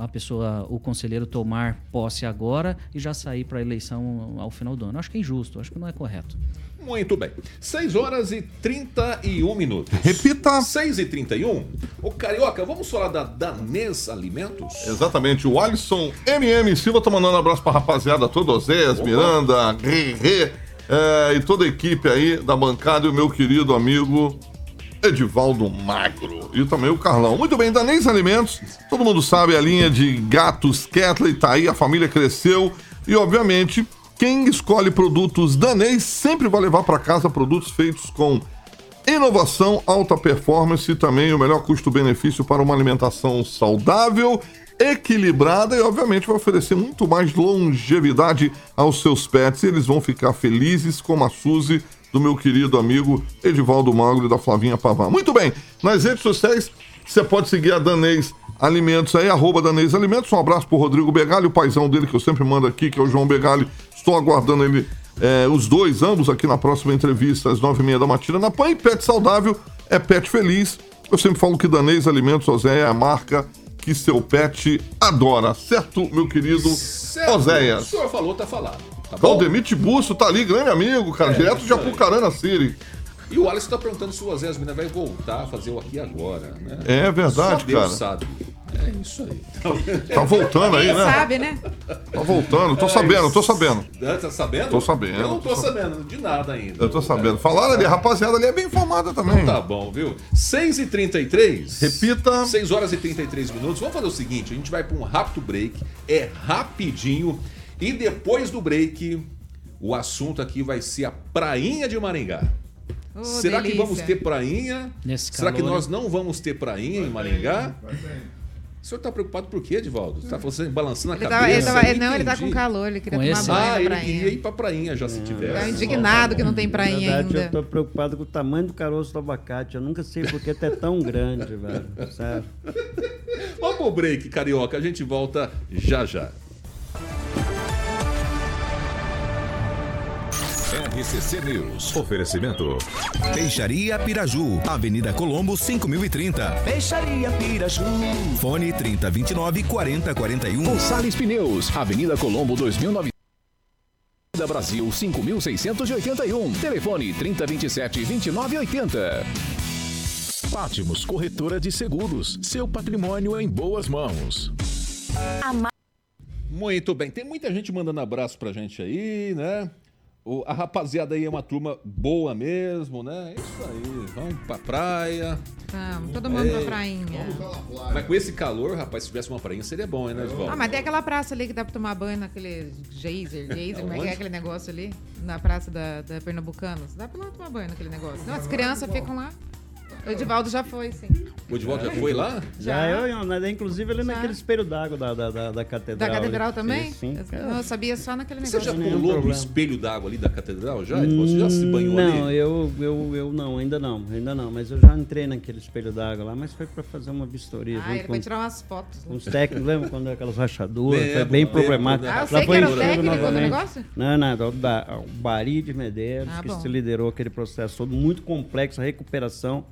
a- a pessoa, o conselheiro tomar posse agora e já sair para a eleição ao final do ano. Acho que é injusto, acho que não é correto. Muito bem. 6 horas e 31 minutos. Repita. 6 e 31. Ô, Carioca, vamos falar da Danês Alimentos? Exatamente, o Alisson MM Silva tá mandando um abraço pra rapaziada toda, Osés, Miranda, Rê, é, e toda a equipe aí da bancada e o meu querido amigo Edivaldo Magro. E também o Carlão. Muito bem, Danês Alimentos, todo mundo sabe a linha de gatos Ketley. Tá aí, a família cresceu. E obviamente quem escolhe produtos Danês sempre vai levar para casa produtos feitos com Inovação, alta performance e também o melhor custo-benefício para uma alimentação saudável, equilibrada e, obviamente, vai oferecer muito mais longevidade aos seus pets. E eles vão ficar felizes, como a Suzy, do meu querido amigo Edivaldo Magro e da Flavinha Pavan. Muito bem, nas redes sociais você pode seguir a Danês Alimentos aí, arroba Danês Alimentos. Um abraço pro Rodrigo Begali, o paizão dele que eu sempre mando aqui, que é o João Begali. Estou aguardando ele, é, os dois, ambos, aqui na próxima entrevista, às nove e meia da matina na PAN. E Pet Saudável é Pet Feliz. Eu sempre falo que Danês Alimentos, Oséia, é a marca que seu pet adora. Certo, meu querido Certo. O Oséias? senhor falou, tá falado. Tá? Valdemir Tibusso tá ali, grande amigo, cara, É, direto de. Apucarana City. E o Alisson tá perguntando se o Oséias Mina vai voltar a fazer o aqui agora, né? É verdade, Só Deus cara. sabe. É isso aí. Tá voltando aí, né? sabe, né? Tá voltando, tô sabendo, tô sabendo. Tá sabendo? Tô sabendo, Eu não tô tô sab- sabendo de nada ainda. Eu tô sabendo. Falaram ali, a rapaziada ali é bem informada também. Tá bom, viu? 6h33. Repita. 6 horas e 33 minutos. Vamos fazer o seguinte: a gente vai para um rápido break. É rapidinho. E depois do break, o assunto aqui vai ser a prainha de Maringá. Ô, Será que delícia. vamos ter prainha? Nesse Será que calor, nós não vamos ter prainha em Maringá? O senhor tá preocupado por quê, Edivaldo? Você tá falando, balançando a Ele tava, cabeça? ele tava- Eu não, ele tá entendi. com calor, ele queria Com tomar banho Ah, ele queria ir pra prainha já se Tá tivesse. indignado que não tem Na prainha verdade, eu ainda. tô preocupado com o tamanho do caroço do abacate. Eu nunca sei porque é tão grande, velho. Sério. Vamos pro break, carioca. A gente volta já já. RCC News. Oferecimento. Peixaria Piraju, Avenida Colombo 5030. Peixaria Piraju. Fone 3029 4041. Gonçalves Pneus, Avenida Colombo 2900. Da Brasil 5681. Telefone 3027 2980. Pátimos Corretora de Seguros. Seu patrimônio em boas mãos. Muito bem. Tem muita gente mandando abraço pra gente aí, né? O- a rapaziada aí é uma turma boa mesmo, né? É Isso aí. Vamos pra praia. Vamos, todo mundo pra Ei, prainha. Mas com esse calor, rapaz, se tivesse uma prainha seria bom, hein, né? Ah, mas tem aquela praça ali que dá pra tomar banho naquele geyser, geyser, como é que é aquele negócio ali? Na praça da, da Pernambucanos. Dá pra lá tomar banho naquele negócio. Não, as crianças ficam lá. O Edivaldo já foi, sim. O Edivaldo já foi lá? Já, eu, eu inclusive, ali Já. naquele espelho d'água da, da, da, da Da catedral. catedral ali. também? Sim. Eu, eu sabia só naquele Você negócio. já nenhum pulou no espelho d'água ali da catedral já? Você já se banhou não, ali? eu, eu, eu não, ainda não, ainda não. Mas eu já entrei naquele espelho d'água lá, mas foi para fazer uma vistoria Ah, ele com, foi tirar umas fotos. com os técnicos. Lembra quando deu aquelas rachaduras? foi Lembro, bem lembro, problemático. lembro. Ah, eu sei foi que era o técnico do negócio? Não, não, o, Ba- o Bari de Medeiros, Ah, que bom. se liderou aquele processo todo muito complexo, a recuperação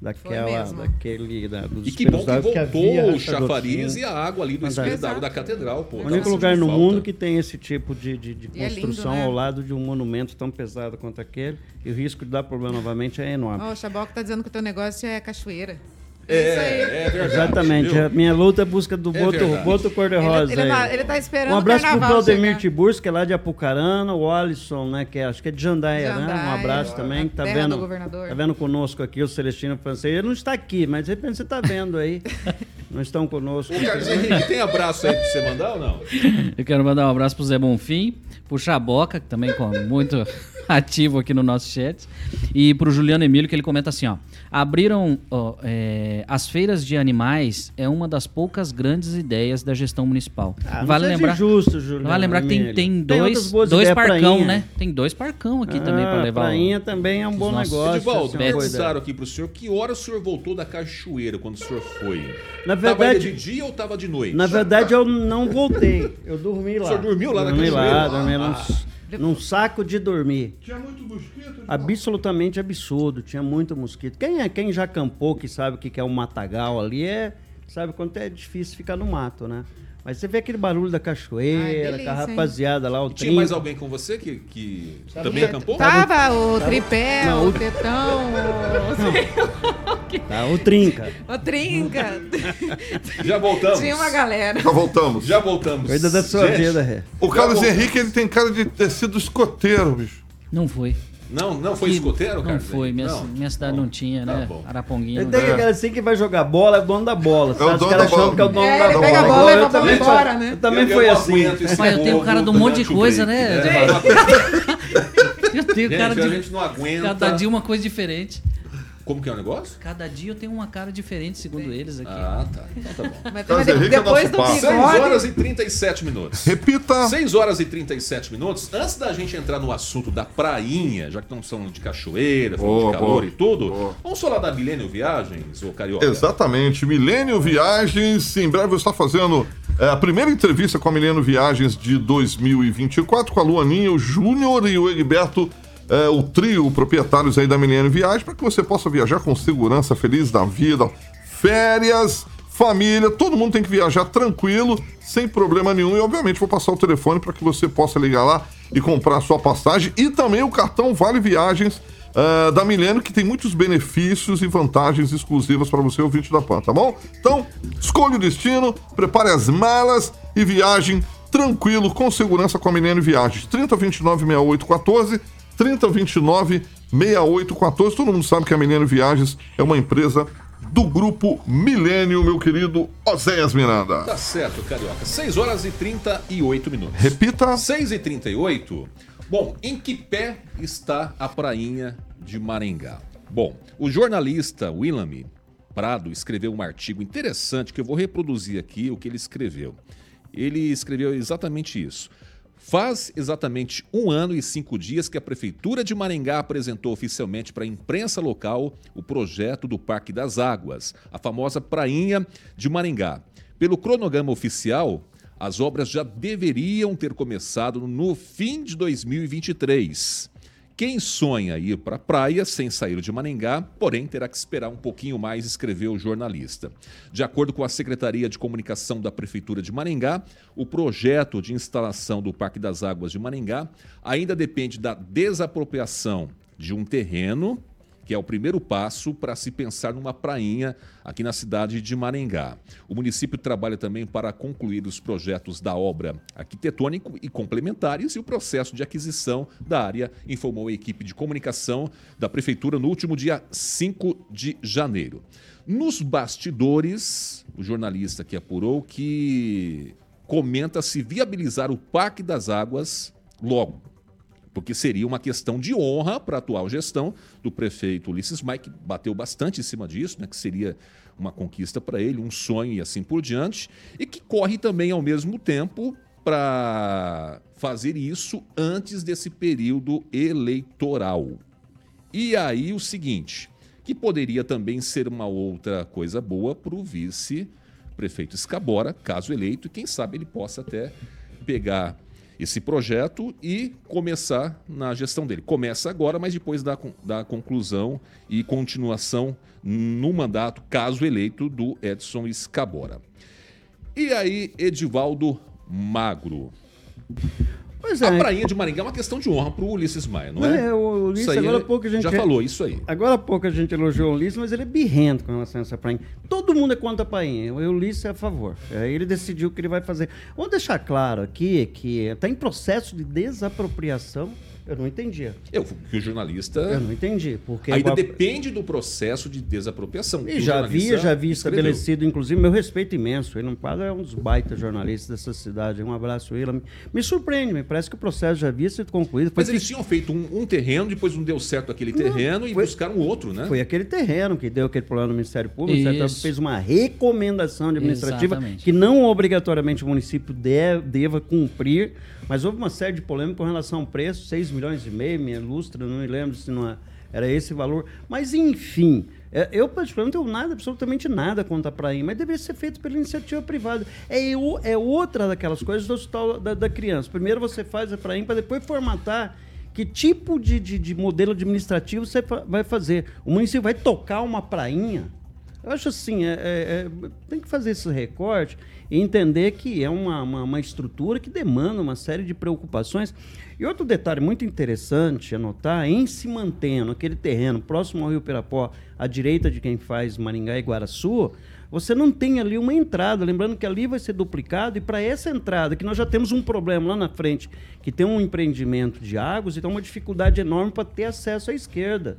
daquela, daquele, da, dos E que bom que voltou o chafariz e a água ali do espelho d'água da catedral. Pô, O único lugar no falta. mundo que tem esse tipo de, de, de E é lindo, construção né? ao lado de um monumento tão pesado quanto aquele. E o risco de dar problema novamente é enorme. Ó, o Chaboca tá dizendo que o teu negócio é cachoeira. É, Isso aí. é verdade. Exatamente. viu? A minha luta é busca do É boto, boto cor-de-rosa. Ele, ele, tá, ele tá esperando Um abraço o pro carnaval Claudemir. Tiburcio, que é lá de Apucarana, o Alisson, né, que é, acho que é de Jandaia, né? Um Jandaia, abraço também, que tá vendo, tá vendo conosco aqui o Celestino Francês. Ele não está aqui, mas de repente você tá vendo aí. <laughs> não estão conosco. Ô, Carlos Henrique, tem abraço aí pra você mandar ou não? Eu quero mandar um abraço pro Zé Bonfim, pro Chaboca, que também é muito <laughs> ativo aqui no nosso chat, e pro Juliano Emílio, que ele comenta assim, ó. Abriram ó, é, as feiras de animais é uma das poucas grandes ideias da gestão municipal. Ah, vale lembrar, injusto, Juliano vale lembrar que tem, tem Tem dois, boas dois parcão, prainha. né? Tem dois parcão aqui também pra Ah, levar. o- Prainha também é um bom nossos- negócio. Edivaldo, é perguntaram aqui pro senhor que hora o senhor voltou da cachoeira quando o senhor foi? Na Tava verdade- ainda de dia ou tava de noite? Na verdade, eu não voltei. Eu dormi lá. O senhor dormiu lá na dormi cachoeira? lá, dormi lá Ah. num, num saco de dormir. Tinha muito mosquito? Absolutamente absurdo. Tinha muito mosquito. Quem, é, quem já acampou, que sabe o que é um matagal ali, é, sabe quanto é difícil ficar no mato, né? Mas você vê aquele barulho da cachoeira, Ai, com a delícia, hein? rapaziada lá, o E tinha mais alguém com você que, que também acampou? Tava o tripé, Não, o <laughs> o- tetão, Tá, o trinca. o, o trinca. <laughs> Já voltamos. Tinha uma galera. Já voltamos. Já voltamos. Cuida da sua Gente, vida, Ré. O Carlos. Henrique, ele tem cara de ter sido escoteiro, bicho. Não foi. Não, não foi Que- escoteiro, Não Carlos? foi. Minha, Não. minha cidade não tinha, Tá né? bom. Araponguinha. Não tem aquele assim que vai jogar bola, é o dono da bola. Sabe? o Os dono caras da bola. acham que é o dono É, da ele bola. pega a bola e eu vai também embora, né? Eu também Eu- fui eu assim. Mas eu tenho cara de um monte de coisa, né, É. Edivaldo? Eu tenho cara a de. gente não aguenta. Cada dia uma coisa diferente. Como que é o negócio? Cada dia eu tenho uma cara diferente, segundo eles aqui. Ah, tá. Então tá bom. <laughs> Mas Carlos é depois nosso do papo. 6 bigode. horas e 37 minutos. Repita. 6 horas e 37 minutos. Antes da gente entrar no assunto da prainha, já que estamos falando de cachoeira, falando Boa, de calor boa, e tudo, boa. vamos falar da Milênio Viagens, ô Carioca? Exatamente. Milênio Viagens, em breve eu estou fazendo é, a primeira entrevista com a Milênio Viagens de 2024 com a Luaninha, o Júnior e o Egberto, é, o trio proprietários aí da Milênio Viagens, para que você possa viajar com segurança, feliz da vida, férias, família, todo mundo tem que viajar tranquilo, sem problema nenhum. E obviamente vou passar o telefone para que você possa ligar lá e comprar a sua passagem e também o cartão Vale Viagens ah, da Milênio, que tem muitos benefícios e vantagens exclusivas para você, ouvinte da PAN, tá bom? Então, escolha o destino, prepare as malas e viagem tranquilo, com segurança com a Milênio Viagens. 3029 6814 3029 6814. Todo mundo sabe que a Milênio Viagens é uma empresa do grupo Milênio, meu querido Oséias Miranda. Tá certo, Carioca. 6 horas e 38 minutos. Repita. 6 e 38 Bom, em que pé está a prainha de Maringá? Bom, o jornalista Willamy Prado escreveu um artigo interessante que eu vou reproduzir aqui o que ele escreveu. Ele escreveu exatamente isso. Faz exatamente um ano e cinco dias que a Prefeitura de Maringá apresentou oficialmente para a imprensa local o projeto do Parque das Águas, a famosa Prainha de Maringá. Pelo cronograma oficial, as obras já deveriam ter começado no fim de 2023. Quem sonha ir para a praia sem sair de Maringá, porém terá que esperar um pouquinho mais, escreveu o jornalista. De acordo com a Secretaria de Comunicação da Prefeitura de Maringá, o projeto de instalação do Parque das Águas de Maringá ainda depende da desapropriação de um terreno que é o primeiro passo para se pensar numa prainha aqui na cidade de Maringá. O município trabalha também para concluir os projetos da obra arquitetônico e complementares e o processo de aquisição da área, informou a equipe de comunicação da prefeitura no último dia 5 de janeiro. Nos bastidores, o jornalista que apurou que comenta se viabilizar o Parque das Águas logo porque seria uma questão de honra para a atual gestão do prefeito Ulisses Maia, que bateu bastante em cima disso, né, que seria uma conquista para ele, um sonho e assim por diante, e que corre também ao mesmo tempo para fazer isso antes desse período eleitoral. E aí o seguinte, que poderia também ser uma outra coisa boa para o vice-prefeito Escabora, caso eleito, e quem sabe ele possa até pegar esse projeto e começar na gestão dele. Começa agora, mas depois da, da conclusão e continuação no mandato, caso eleito, do Edson Escabora. E aí, Edivaldo Magro. Pois A é. prainha de Maringá é uma questão de honra para o Ulisses Maia, não é? É, o Ulisses, agora há pouco a gente já falou isso aí. Agora há pouco a gente elogiou o Ulisses, mas ele é birrento com relação a essa prainha. Todo mundo é contra a prainha. O Ulisses é a favor. Aí ele decidiu o que ele vai fazer. Vamos deixar claro aqui que está em processo de desapropriação. Eu não entendia. Eu, que o jornalista. Eu não entendi. Porque Ainda igual- depende do processo de desapropriação. E já havia, já havia escreveu. estabelecido, inclusive, meu respeito imenso. Ele não quadro é um dos baitas jornalistas dessa cidade. Um abraço, ele. Me, me surpreende, me parece que o processo já havia sido concluído. Foi Mas eles tinham feito um, um terreno, depois não deu certo aquele terreno e foi- buscaram outro, né? Foi aquele terreno que deu aquele problema no Ministério Público. O Ministério Isso. fez uma recomendação administrativa Exatamente. que não obrigatoriamente o município de- deva cumprir, mas houve uma série de polêmicas com relação ao preço, 6 milhões e meio, minha lustra, não me lembro se não é- era esse valor. Mas, enfim, é, eu particularmente não tenho nada, absolutamente nada contra a prainha, mas deveria ser feito pela iniciativa privada. É, é outra daquelas coisas do hospital da, da criança. Primeiro você faz a prainha para depois formatar que tipo de, de, de modelo administrativo você vai fazer? O município vai tocar uma prainha? Eu acho assim, é- é- é, tem que fazer esse recorte e entender que é uma, uma, uma estrutura que demanda uma série de preocupações. E outro detalhe muito interessante a notar, em se mantendo aquele terreno próximo ao Rio Pirapó, à direita de quem faz Maringá e Guaraçu, você não tem ali uma entrada. Lembrando que ali vai ser duplicado, e para essa entrada, que nós já temos um problema lá na frente, que tem um empreendimento de águas, então uma dificuldade enorme para ter acesso à esquerda.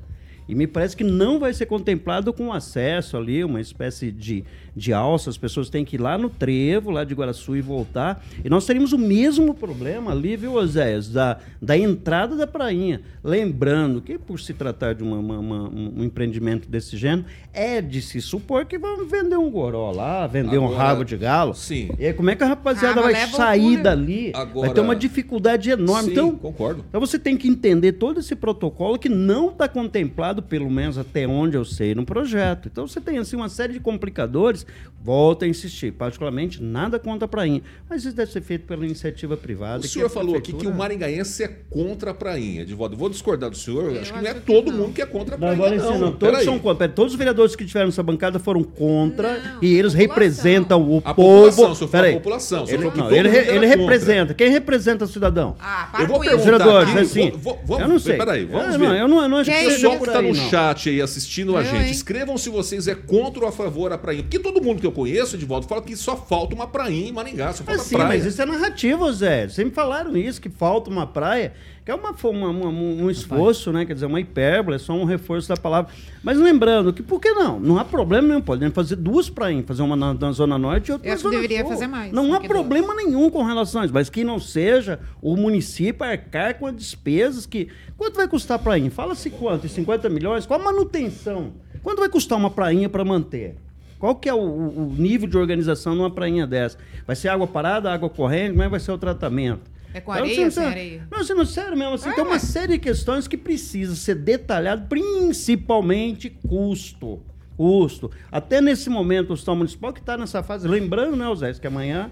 E me parece que não vai ser contemplado com acesso ali, uma espécie de, de alça. As pessoas têm que ir lá no trevo, lá de Guaraçu e voltar. E nós teríamos o mesmo problema ali, viu, Oséias, da, da entrada da prainha. Lembrando que, por se tratar de uma- uma- uma- um empreendimento desse gênero, é de se supor que vão vender um goró lá, vender um Agora, rabo de galo. sim. E aí, como é que a rapaziada Ah, vai sair dali? Agora- Vai ter uma dificuldade enorme. Sim, então, concordo. então você tem que entender todo esse protocolo que não está contemplado, pelo menos até onde eu sei, no projeto. Então você tem assim uma série de complicadores. Volto a insistir, particularmente nada contra a prainha, mas isso deve ser feito pela iniciativa privada. O senhor a falou aqui que prefeitura- o maringaense é contra a prainha. De volta. Vou discordar do senhor. Eu acho que não é todo não. mundo que é contra a Não, prainha. agora não. ensina, todos são contra. Pera, Todos os vereadores que tiveram essa bancada foram contra Não, e eles representam o A povo. população, o senhor falou Peraí. a população, o senhor Ele, não, ele, ele representa. Quem representa o cidadão? Ah, para Eu vou com perguntar isso. vereadores, aqui, assim. vou- vamos- eu não sei. Peraí, vamos eu, ver. Não, eu, não, eu não acho Que é? Pessoal por que está aí, no não. chat aí assistindo a Eu, gente, hein? escrevam se vocês é contra ou a favor da prainha. Porque todo mundo que eu conheço, Edvaldo, fala que só falta uma prainha em Maringá, só falta Mas sim, praia. mas isso é narrativa, Zé. Sempre falaram isso, que falta uma praia, é uma, uma- uma- um esforço, né? Quer dizer, uma hipérbole, é só um reforço da palavra. Mas lembrando que, por que não? Não há problema nenhum. Podemos fazer duas prainhas, fazer uma na, na Zona Norte e outra Eu na acho que Zona deveria Sul. fazer mais Não há problema nenhum com relação a isso, mas que não seja o município arcar com as despesas que... Quanto vai custar a prainha? Fala-se quanto? Em 50 milhões? Qual a manutenção? Quanto vai custar uma prainha para manter? Qual que é o, o- o nível de organização numa prainha dessa? Vai ser água parada, água corrente? Como é que vai ser o tratamento? É com areia, sem areia? Não, não, sério mesmo. Assim, Tem uma série de questões que precisa ser detalhado, principalmente custo. Custo. Até nesse momento, o Hospital Municipal que está nessa fase, lembrando, né, Zé, que amanhã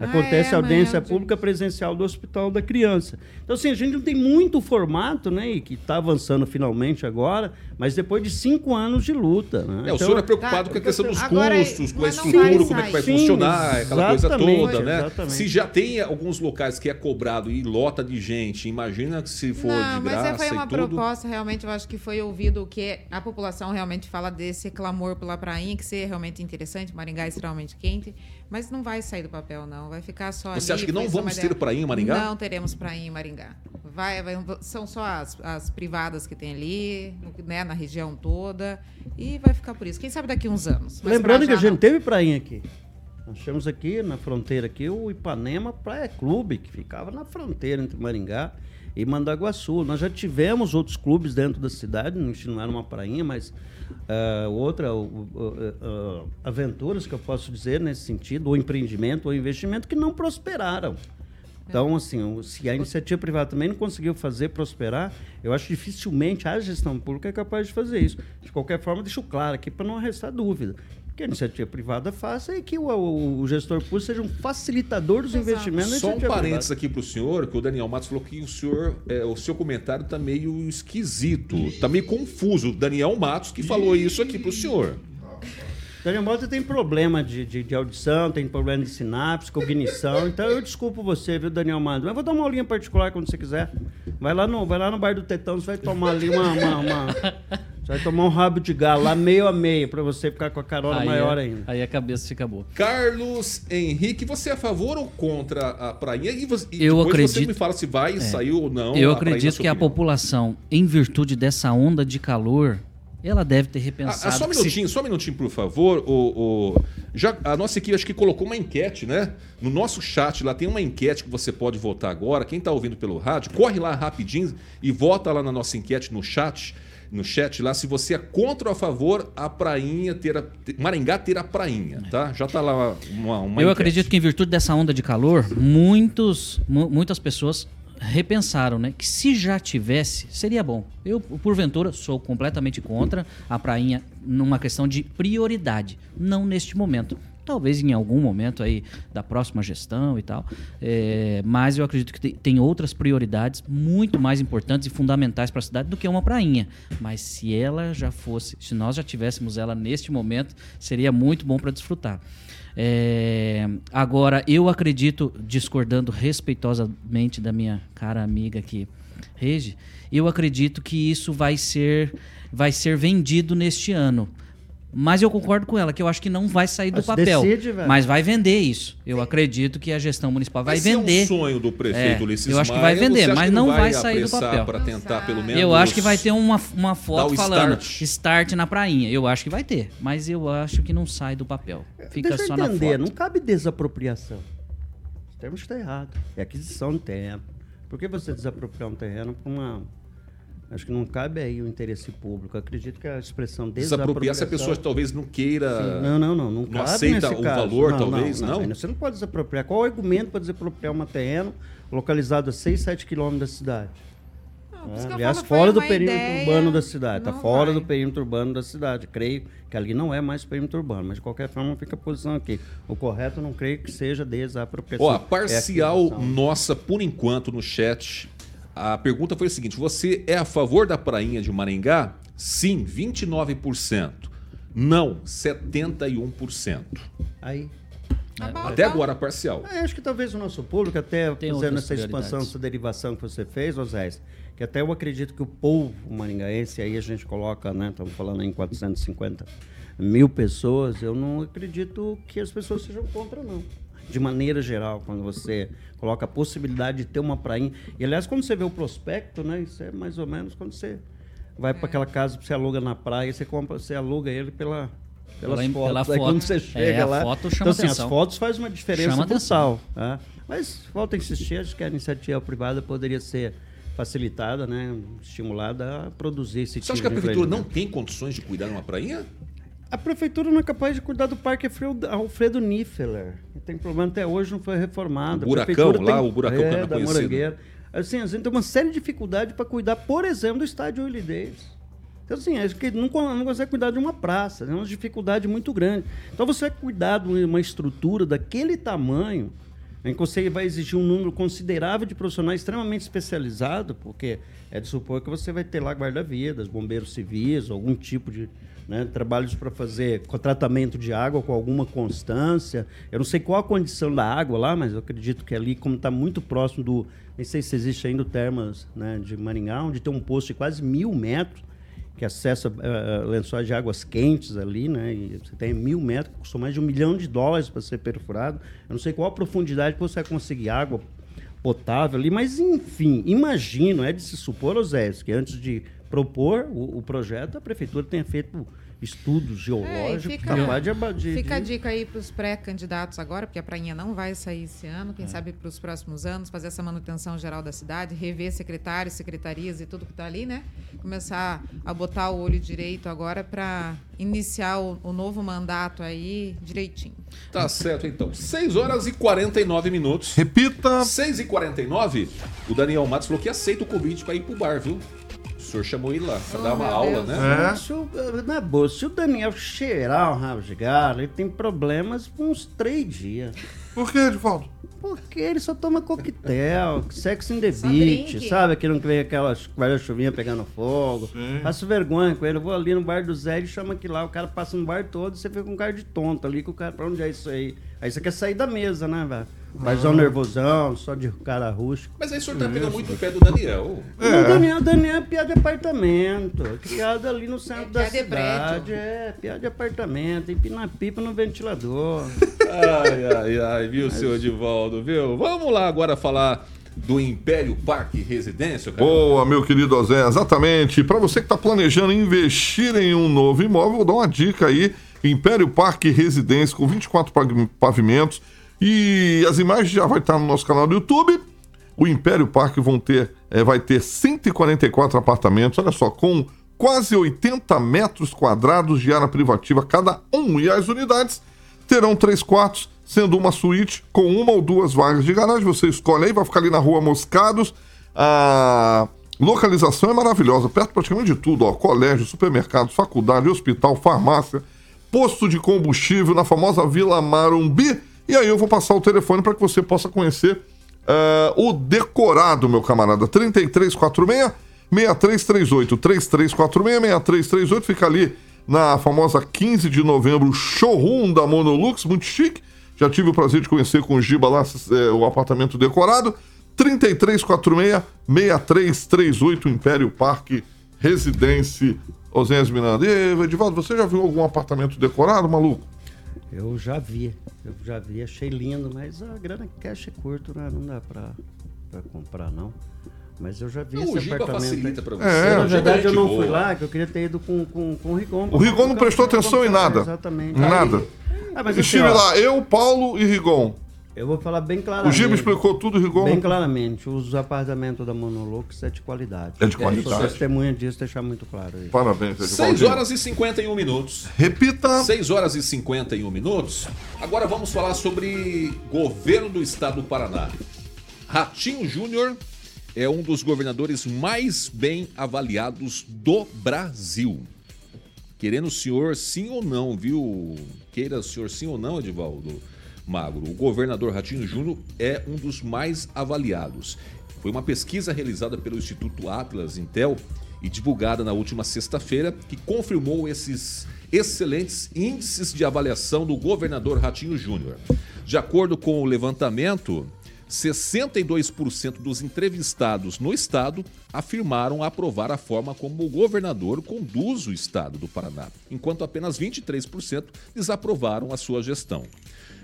Ah, acontece é, a audiência pública presencial do Hospital da Criança. Então, assim, a gente não tem muito formato, né, e que está avançando finalmente agora, mas depois de cinco anos de luta. Né? É, o Então, senhor é preocupado Tá, com a questão dos agora, custos, com a mas estrutura, como é que vai sair. funcionar, Sim, aquela coisa toda, né? exatamente. Se já tem alguns locais que é cobrado e lota de gente, imagina que se for Não, de mas é, graça foi uma e tudo. proposta, realmente, eu acho que foi ouvido o que a população realmente fala desse clamor pela prainha, que seria realmente interessante, Maringá é extremamente quente, mas não vai sair do papel, não. Vai ficar só Você ali, acha que não vamos ideia. ter prainha em Maringá? Não teremos prainha em Maringá. Vai, vai- são só as, as privadas que tem ali, né, na região toda, e vai ficar por isso. Quem sabe daqui uns anos. mas Lembrando que a gente não. teve prainha aqui. Nós tínhamos aqui na fronteira aqui o Ipanema Praia Clube, que ficava na fronteira entre Maringá e Mandaguaçu. Nós já tivemos outros clubes dentro da cidade, não era uma prainha, mas ah, outra o- ah, aventuras que eu posso dizer nesse sentido, ou empreendimento, ou investimento que não prosperaram. Então, assim, se a iniciativa privada também não conseguiu fazer prosperar, eu acho que dificilmente a gestão pública é capaz de fazer isso. De qualquer forma, deixo claro aqui para não restar dúvida. O que a iniciativa privada faça é que o, o- o gestor público seja um facilitador dos Exato. investimentos Só um parênteses privada. aqui pro senhor, que o Daniel Matos falou que o senhor, é, o seu comentário tá meio esquisito, tá meio confuso. O Daniel Matos que falou isso aqui pro senhor. Daniel Mota tem problema de, de, de audição, tem problema de sinapse, cognição. Então eu desculpo você, viu, Daniel Mando? Mas vou dar uma aulinha particular quando você quiser. Vai lá no, vai lá no bar do Tetão, você vai tomar ali uma. uma- uma- Você vai tomar um rabo de galo lá meio a meio, pra você ficar com a carona maior é- ainda. Aí a cabeça fica boa. Carlos Henrique, você é a favor ou contra a prainha? E, você, e Eu depois você acredito- me fala se vai sair ou não. Eu a acredito que a opinião. população, em virtude dessa onda de calor, ela deve ter Ah, repensado. ah, só um que se- minutinho, só um minutinho, por favor. O, o- já, a nossa equipe acho que colocou uma enquete, né? No nosso chat lá tem uma enquete que você pode votar agora. Quem está ouvindo pelo rádio, corre lá rapidinho e vota lá na nossa enquete no chat. No chat lá, se você é contra ou a favor a prainha ter a, Maringá ter a prainha, tá? Já tá lá uma, uma Eu enquete. acredito que em virtude dessa onda de calor, muitos, mu- muitas pessoas repensaram, né? Que se já tivesse, seria bom. Eu, porventura, sou completamente contra a prainha numa questão de prioridade, não neste momento. Talvez em algum momento aí da próxima gestão e tal. É, mas eu acredito que tem, outras prioridades muito mais importantes e fundamentais para a cidade do que uma prainha. Mas se ela já fosse, se nós já tivéssemos ela neste momento, seria muito bom para desfrutar. É, agora, eu acredito, discordando respeitosamente da minha cara amiga aqui, Regi, eu acredito que isso vai ser, vai ser vendido neste ano. Mas eu concordo com ela, que eu acho que não vai sair do Mas papel. decide, velho. mas vai vender isso. Eu acredito que a gestão municipal vai Esse vender. É um sonho do prefeito É, Ulisses eu acho que vai vender, mas não vai sair do papel. Para tentar, pelo menos. Eu acho que vai ter uma, uma foto falando start. start. na prainha. Eu acho que vai ter, mas eu acho que não sai do papel. Fica Deixa eu só na entender, foto. não cabe desapropriação. Os termos estão errados. É aquisição de terreno. Por que você desapropriar um terreno para uma. Acho que não cabe aí o interesse público. Eu acredito que a expressão Desapropriar desapropriação... se a pessoa talvez não queira. Sim, Não, não, não. Não, não cabe aceita nesse o caso. valor, Não, talvez, não? Aí Você não pode desapropriar. Qual o argumento para desapropriar um terreno localizado a 6, 7 quilômetros da cidade? Não, É, aliás, fora do perímetro ideia, urbano da cidade. Está não fora vai. do perímetro urbano da cidade. Creio que ali não é mais perímetro urbano, mas de qualquer forma fica a posição aqui. O correto não creio que seja desapropriação. Ó, a É parcial aquisição. nossa, por enquanto, no chat. A pergunta foi a seguinte: você é a favor da prainha de Maringá? Sim, 29%. Não, 71%. Aí. Tá Até então. agora a parcial. É, acho que talvez o nosso público, até Tem fazendo essa expansão, essa derivação que você fez, Osés, que até eu acredito que o povo maringaense, aí a gente coloca, né, estamos falando em 450 mil pessoas, eu não acredito que as pessoas sejam contra, não. De maneira geral, quando você coloca a possibilidade de ter uma prainha. E, aliás, quando você vê o prospecto, né, isso é mais ou menos quando você vai para aquela casa que você aluga na praia, você compra, você aluga ele pela... Pelas Pela- fotos. pela Aí foto. quando você É, chega a lá. foto chama então, assim, as fotos fazem uma diferença Chama brutal. tá? Mas volta a insistir, acho que a iniciativa privada poderia ser facilitada, né, estimulada a produzir esse Você tipo acha que a prefeitura não tem condições de cuidar de uma prainha? A prefeitura não é capaz de cuidar do Parque Alfredo, Niffeler. Tem problema até hoje, não foi reformado. O buracão lá, o buracão que é, da conhecido. Morangueira. Assim, a gente tem uma série de dificuldades para cuidar, por exemplo, do estádio Willie Davis. Então, assim, acho que não, não consegue cuidar de uma praça, é uma dificuldade muito grande. Então, você cuidar de uma estrutura daquele tamanho, que você vai exigir um número considerável de profissionais extremamente especializados, porque é de supor que você vai ter lá guarda-vidas, bombeiros civis, algum tipo de né, trabalhos para fazer tratamento de água com alguma constância. Eu não sei qual a condição da água lá, mas eu acredito que ali, como está muito próximo do. Nem sei se existe ainda o Termas né, de Maringá, onde tem um poço de quase mil metros que acessa eh, lençóis de águas quentes ali, né? E você tem mil metros, custou mais de um milhão de dólares para ser perfurado. Eu não sei qual a profundidade que você vai conseguir água potável ali, mas enfim, imagino, é de se supor, Osés, que antes de propor o, o projeto, a prefeitura tenha feito estudos É, e geológicos fica, capazes de, fica a dica aí para os pré-candidatos agora, porque a prainha não vai sair esse ano, É. quem sabe para os próximos anos, fazer essa manutenção geral da cidade, rever secretários, secretarias e tudo que está ali, né? Começar a botar o olho direito agora para iniciar o, o novo mandato aí direitinho. Tá certo, então. 6 horas e 49 minutos. Repita. 6 e 49 o Daniel Matos falou que aceita o convite para ir pro bar, viu? O senhor chamou ele lá para Oh, dar uma aula, Deus. né? É. Se o, na boa, se o Daniel cheirar o rabo de galo, ele tem problemas por uns três dias. Por que, Edivaldo? Porque ele só toma coquetel, <laughs> sex in the beach, sabe? Aquele que vem aquelas guarda-chuvinha pegando fogo. Faço vergonha com ele. Eu vou ali no bar do Zé e chama aqui lá. O cara passa no bar todo e você fica com cara de tonto ali. Que o cara, pra onde é isso aí? Aí você quer sair da mesa, né, velho? Barzão nervosão, só de cara rústico. Mas aí o senhor tá pegando muito o pé do Daniel. O Daniel, Daniel é piada de apartamento. é Criado ali no centro É da cidade. É, piada de apartamento. Empina pipa no ventilador. Ai, ai, ai, viu, senhor Edivaldo, viu? Vamos lá agora falar do Império Parque Residência, cara. Boa, meu querido Zé, exatamente. Para você que está planejando investir em um novo imóvel, vou dar uma dica aí. Império Parque Residência com 24 pag- pavimentos e as imagens já vai estar no nosso canal do YouTube. O Império Parque vão ter, eh, vai ter 144 apartamentos, olha só, com quase 80 metros quadrados de área privativa cada um. E as unidades terão três quartos, sendo uma suíte com uma ou duas vagas de garagem. Você escolhe aí, vai ficar ali na rua Moscados. A localização é maravilhosa, perto praticamente de tudo, ó. Colégio, supermercado, faculdade, hospital, farmácia, posto de combustível na famosa Vila Marumbi. E aí eu vou passar o telefone para que você possa conhecer ah, o decorado, meu camarada. 3346 6338. 3346 6338. Fica ali na famosa 15 de novembro, showroom da Monolux, muito chique. Já tive o prazer de conhecer com o Giba lá eh, o apartamento decorado. 3346 6338 Império Parque Residência Oséias Miranda. E aí, Edivaldo, você já viu algum apartamento decorado, maluco? Eu já vi, eu já vi, achei lindo, mas a grana cash é curto, né? Não dá pra, pra comprar, não. Mas eu já vi Não, esse o Giba apartamento. facilita pra você. É, Na Giba verdade, eu não boa. fui lá, que eu queria ter ido com, com, com o Rigon. O Rigon não prestou atenção em nada. Exatamente. Em nada. Ah, mas assim, Estive ó, lá, eu, Paulo e Rigon. Eu vou falar bem O claramente. Giba explicou tudo, o Rigon. Bem claramente, os apartamentos da Monolux é de qualidade. É de Eu qualidade. sou testemunha disso, deixar muito claro aí. Parabéns, 6 Edivaldo. horas e 51 minutos. Repita. 6 horas e 51 minutos. Agora vamos falar sobre governo do estado do Paraná. Ratinho Júnior é um dos governadores mais bem avaliados do Brasil. Querendo o senhor sim ou não, viu? Queira o senhor sim ou não, Edivaldo Magro. O governador Ratinho Júnior é um dos mais avaliados. Foi uma pesquisa realizada pelo Instituto Atlas Intel e divulgada na última sexta-feira que confirmou esses excelentes índices de avaliação do governador Ratinho Júnior. De acordo com o levantamento, 62% dos entrevistados no estado afirmaram aprovar a forma como o governador conduz o estado do Paraná, enquanto apenas 23% desaprovaram a sua gestão.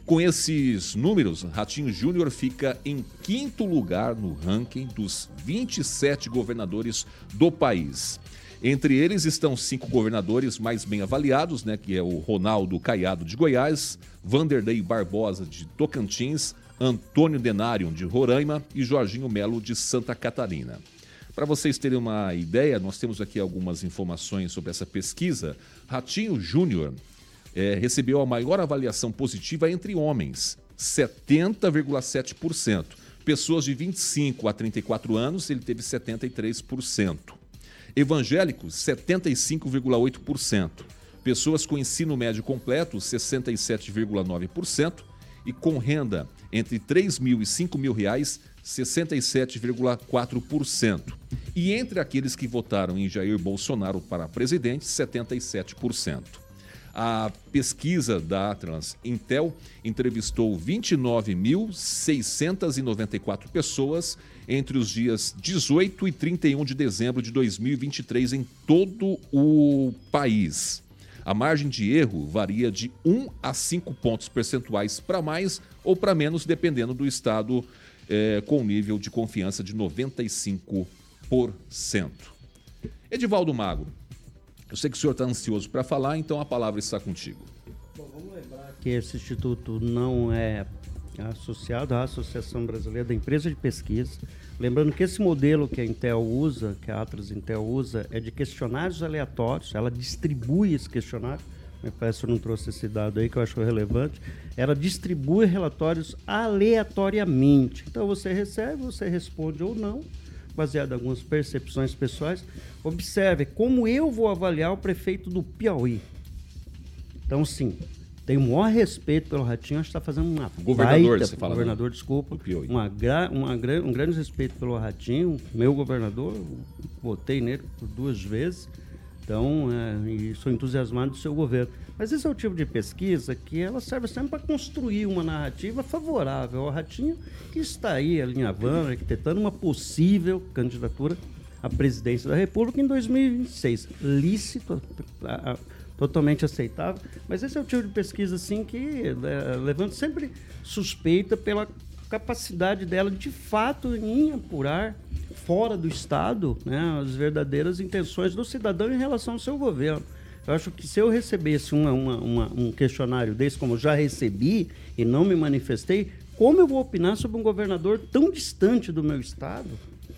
Com esses números, Ratinho Júnior fica em quinto lugar no ranking dos 27 governadores do país. Entre eles estão cinco governadores mais bem avaliados, né, que é o Ronaldo Caiado de Goiás, Vanderlei Barbosa de Tocantins, Antônio Denário de Roraima e Jorginho Melo de Santa Catarina. Para vocês terem uma ideia, nós temos aqui algumas informações sobre essa pesquisa. Ratinho Júnior eh, recebeu a maior avaliação positiva entre homens, 70,7%. Pessoas de 25 a 34 anos, ele teve 73%. Evangélicos, 75,8%. Pessoas com ensino médio completo, 67,9%. E com renda entre 3 mil e 5 mil reais, 67,4%. E entre aqueles que votaram em Jair Bolsonaro para presidente, 77%. A pesquisa da Atlas Intel entrevistou 29.694 pessoas entre os dias 18 e 31 de dezembro de 2023 em todo o país. A margem de erro varia de 1 a 5 pontos percentuais para mais ou para menos, dependendo do estado eh, com nível de confiança de 95%. Edivaldo Magro, eu sei que o senhor está ansioso para falar, então a palavra está contigo. Bom, vamos lembrar que esse instituto não é associado à Associação Brasileira da Empresa de Pesquisa. Lembrando que esse modelo que a Intel usa, que a Atlas Intel usa, é de questionários aleatórios. Ela distribui esse questionário. Me parece que eu não trouxe esse dado aí que eu acho relevante. Ela distribui relatórios aleatoriamente. Então você recebe, você responde ou não, baseado em algumas percepções pessoais. Observe como eu vou avaliar o prefeito do Piauí. Então, sim, tenho o maior respeito pelo Ratinho, acho que está fazendo uma governador, baita, você fala, governador, né? desculpa, uma, gra, uma, gra- um grande respeito pelo Ratinho, meu governador, votei nele por duas vezes, então, é, sou entusiasmado do seu governo. Mas esse é o tipo de pesquisa que ela serve sempre para construir uma narrativa favorável ao Ratinho, que está aí alinhavando, arquitetando uma possível candidatura à presidência da República em 2026. Lícito, a- a- totalmente aceitável, mas esse é o tipo de pesquisa assim que é, levanta sempre suspeita pela capacidade dela de fato em apurar fora do Estado né, as verdadeiras intenções do cidadão em relação ao seu governo. Eu acho que se eu recebesse uma- uma- uma- um questionário desse, como já recebi e não me manifestei, como eu vou opinar sobre um governador tão distante do meu Estado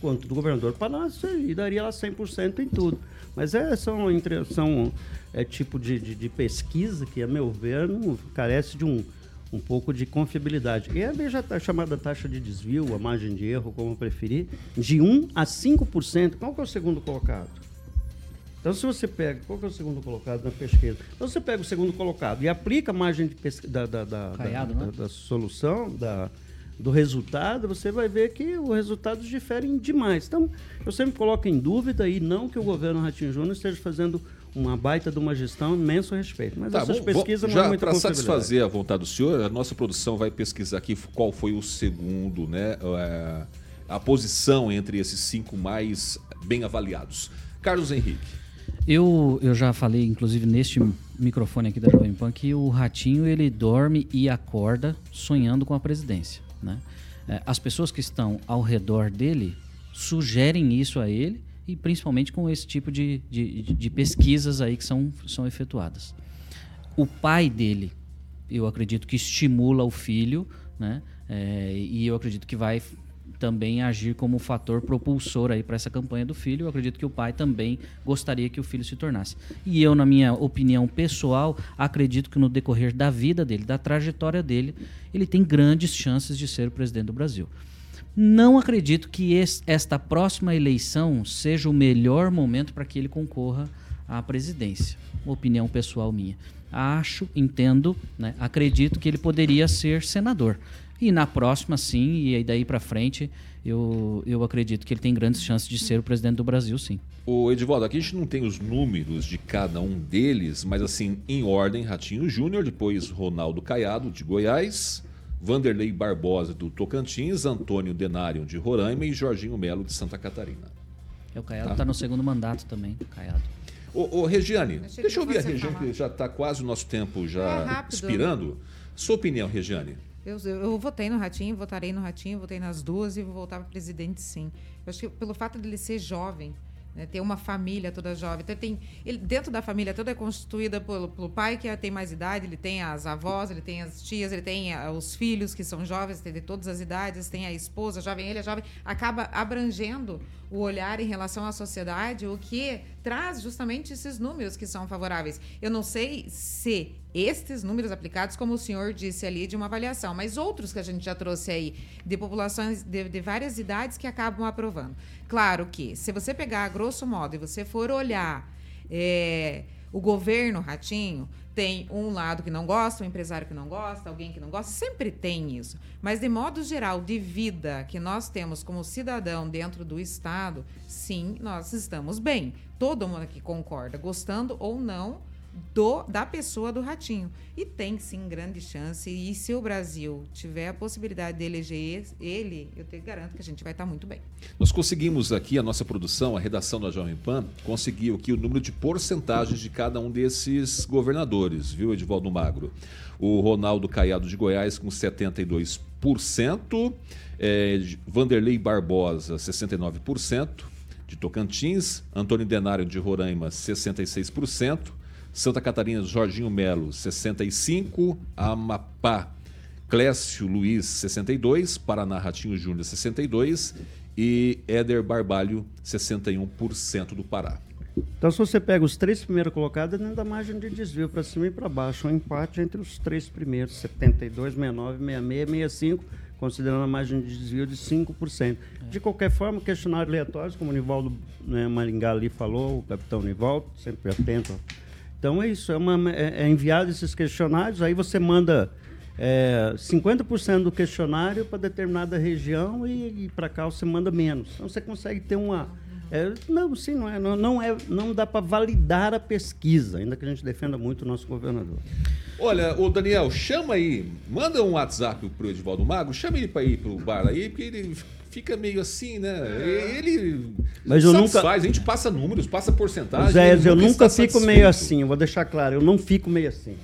quanto do governador Palácio e daria lá 100% em tudo. Mas é, são, são é, tipo de, de, de pesquisa que, a meu ver, não, carece de um, um pouco de confiabilidade. E a veja a chamada taxa de desvio, a margem de erro, como preferir, de 1 a 5%. Qual que é o segundo colocado? Então, se você pega, qual que é o segundo colocado na pesquisa? Então, você pega o segundo colocado e aplica a margem da, da, da, Caiado, né? da solução, da, do resultado, você vai ver que os resultados diferem demais. Então, eu sempre coloco em dúvida e não que o governo Ratinho Júnior esteja fazendo uma baita de uma gestão imenso respeito. Mas essas vamos- pesquisas vamos- não é já para satisfazer a vontade do senhor, a nossa produção vai pesquisar aqui qual foi o segundo, né? é, a posição entre esses cinco mais bem avaliados. Carlos Henrique. Eu, eu já falei, inclusive, neste microfone aqui da Jovem Pan, que o Ratinho ele dorme e acorda sonhando com a presidência. Né? É, As pessoas que estão ao redor dele sugerem isso a ele e principalmente com esse tipo de, de, de- pesquisas aí que são, são efetuadas. O pai dele, eu acredito que estimula o filho, né? É, e eu acredito que vai também agir como fator propulsor aí para essa campanha do filho. Eu acredito que o pai também gostaria que o filho se tornasse. E eu, na minha opinião pessoal, acredito que no decorrer da vida dele, da trajetória dele, ele tem grandes chances de ser o presidente do Brasil. Não acredito que es- esta próxima eleição seja o melhor momento para que ele concorra à presidência. Opinião pessoal minha. Acho, entendo, né, acredito que ele poderia ser senador. E na próxima, sim, e aí daí para frente, eu, eu acredito que ele tem grandes chances de ser o presidente do Brasil, sim. O Edivaldo, aqui a gente não tem os números de cada um deles, mas assim, em ordem, Ratinho Júnior, depois Ronaldo Caiado, de Goiás, Vanderlei Barbosa, do Tocantins, Antônio Denário, de Roraima e Jorginho Melo, de Santa Catarina. É, O Caiado Tá. está no segundo mandato também, Caiado. Ô, ô, Regiane, Achei deixa eu que ouvir a Regiane, falar. que já está quase o nosso tempo já É expirando. Sua opinião, Regiane? Eu, eu, eu votei no Ratinho, votarei no Ratinho, votei nas duas e vou voltar para presidente sim. Eu acho que pelo fato de ele ser jovem, né, ter uma família toda jovem, então, tem, ele, dentro da família toda é constituída pelo, pelo pai que tem mais idade, ele tem as avós, ele tem as tias, ele tem ah, os filhos que são jovens, tem de todas as idades, tem a esposa jovem, ele é jovem, acaba abrangendo o olhar em relação à sociedade, o que traz justamente esses números que são favoráveis. Eu não sei se estes números aplicados, como o senhor disse ali, de uma avaliação, mas outros que a gente já trouxe aí, de populações de, de várias idades que acabam aprovando. Claro que, se você pegar a grosso modo e você for olhar é, o governo Ratinho, tem um lado que não gosta, um empresário que não gosta, alguém que não gosta, sempre tem isso. Mas, de modo geral, de vida que nós temos como cidadão dentro do Estado, sim, nós estamos bem. Todo mundo aqui concorda, gostando ou não do, da pessoa do Ratinho. E tem sim grande chance. E se o Brasil tiver a possibilidade de eleger ele, eu te garanto que a gente vai estar muito bem. Nós conseguimos aqui, a nossa produção, a redação da Jovem Pan, conseguiu aqui o número de porcentagens de cada um desses governadores, viu, Edivaldo Magro? O Ronaldo Caiado de Goiás com 72%, eh, Vanderlei Barbosa, 69%, de Tocantins, Antônio Denário de Roraima, 66%, Santa Catarina, Jorginho Melo, 65%, Amapá, Clécio Luiz, 62%, Paraná, Ratinho Júnior, 62%, e Éder Barbalho, 61% do Pará. Então, se você pega os três primeiros colocados, é dentro da margem de desvio para cima e para baixo. Um empate entre os três primeiros, 72, 69, 66, 65, considerando a margem de desvio de 5%. De qualquer forma, questionário aleatório, como o Nivaldo né, Maringá ali falou, o capitão Nivaldo, sempre atento. Então é isso, é, uma, é, é enviado esses questionários, aí você manda é, 50% do questionário para determinada região e, e para cá você manda menos. Então você consegue ter uma é, não, sim, não é. Não, não, é, não dá para validar a pesquisa, ainda que a gente defenda muito o nosso governador. Olha, o Daniel, chama aí, manda um WhatsApp pro Edivaldo Mago, chama ele para ir pro bar aí, porque ele fica meio assim, né? Ele Mas eu satisfaz, nunca- a gente passa números, passa porcentagem. Zé, eu nunca fico satisfeito. meio assim, eu vou deixar claro, eu não fico meio assim.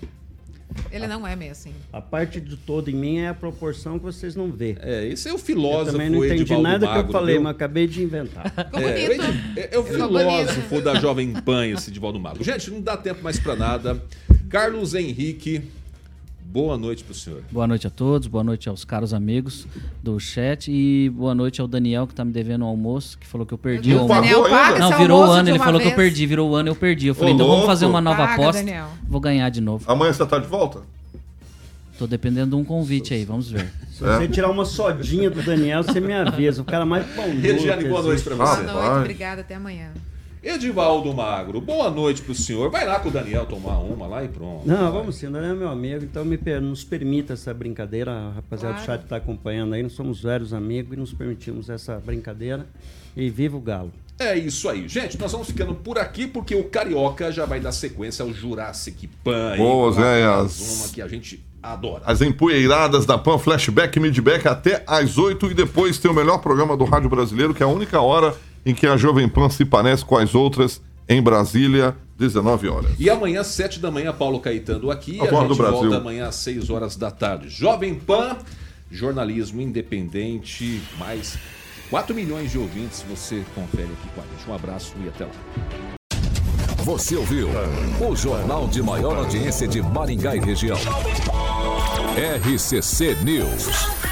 Ele não é meio assim. A parte de todo em mim é a proporção que vocês não vê. É, esse é o Eu filósofo também não entendi Edivaldo nada que Magro, eu falei, viu? mas acabei de inventar. <laughs> É, bonito. é, é o filósofo da Jovem Pan, esse Edivaldo Mago. Gente, não dá tempo mais para nada. Carlos Henrique, boa noite pro senhor. Boa noite a todos, boa noite aos caros amigos do chat e boa noite ao Daniel que tá me devendo um almoço, que falou que eu perdi o almoço. Daniel, paga? Não, esse virou o ano, ele falou que eu vez. perdi, virou o ano eu perdi. Eu falei, Ô, então vamos fazer louco. uma nova Paga, aposta, Daniel. vou ganhar de novo. Amanhã você tá de volta? Tô dependendo de um convite aí, vamos ver. <laughs> Se você tirar uma sodinha do Daniel, você me avisa. O cara mais pão Regiane, boa noite pra Boa você. Rapaz. noite, obrigada, até amanhã. Edivaldo Magro, boa noite pro senhor. Vai lá com o Daniel tomar uma lá e pronto. Não, Vai. vamos sim, o Daniel é meu amigo, então me, per- nos permita essa brincadeira. Rapaziada do Claro. chat está acompanhando aí, nós somos velhos amigos e nos permitimos essa brincadeira. E viva o Galo. É isso aí. Gente, nós vamos ficando por aqui porque o Carioca já vai dar sequência ao Jurassic Pan. aí, Boas, com a- é, mais as- Uma que a gente adora. As empoeiradas da PAN, flashback, midback até às 8 e depois tem o melhor programa do Rádio Brasileiro, que é a única hora em que a Jovem Pan se parece com as outras em Brasília, 19 horas. E amanhã, 7 da manhã, Paulo Caetano aqui. A A, gente do Brasil. volta amanhã às 6 horas da tarde. Jovem Pan, jornalismo independente, mais 4 milhões de ouvintes. Você confere aqui com a gente. Um abraço e até lá. Você ouviu o jornal de maior audiência de Maringá e região. RCC News.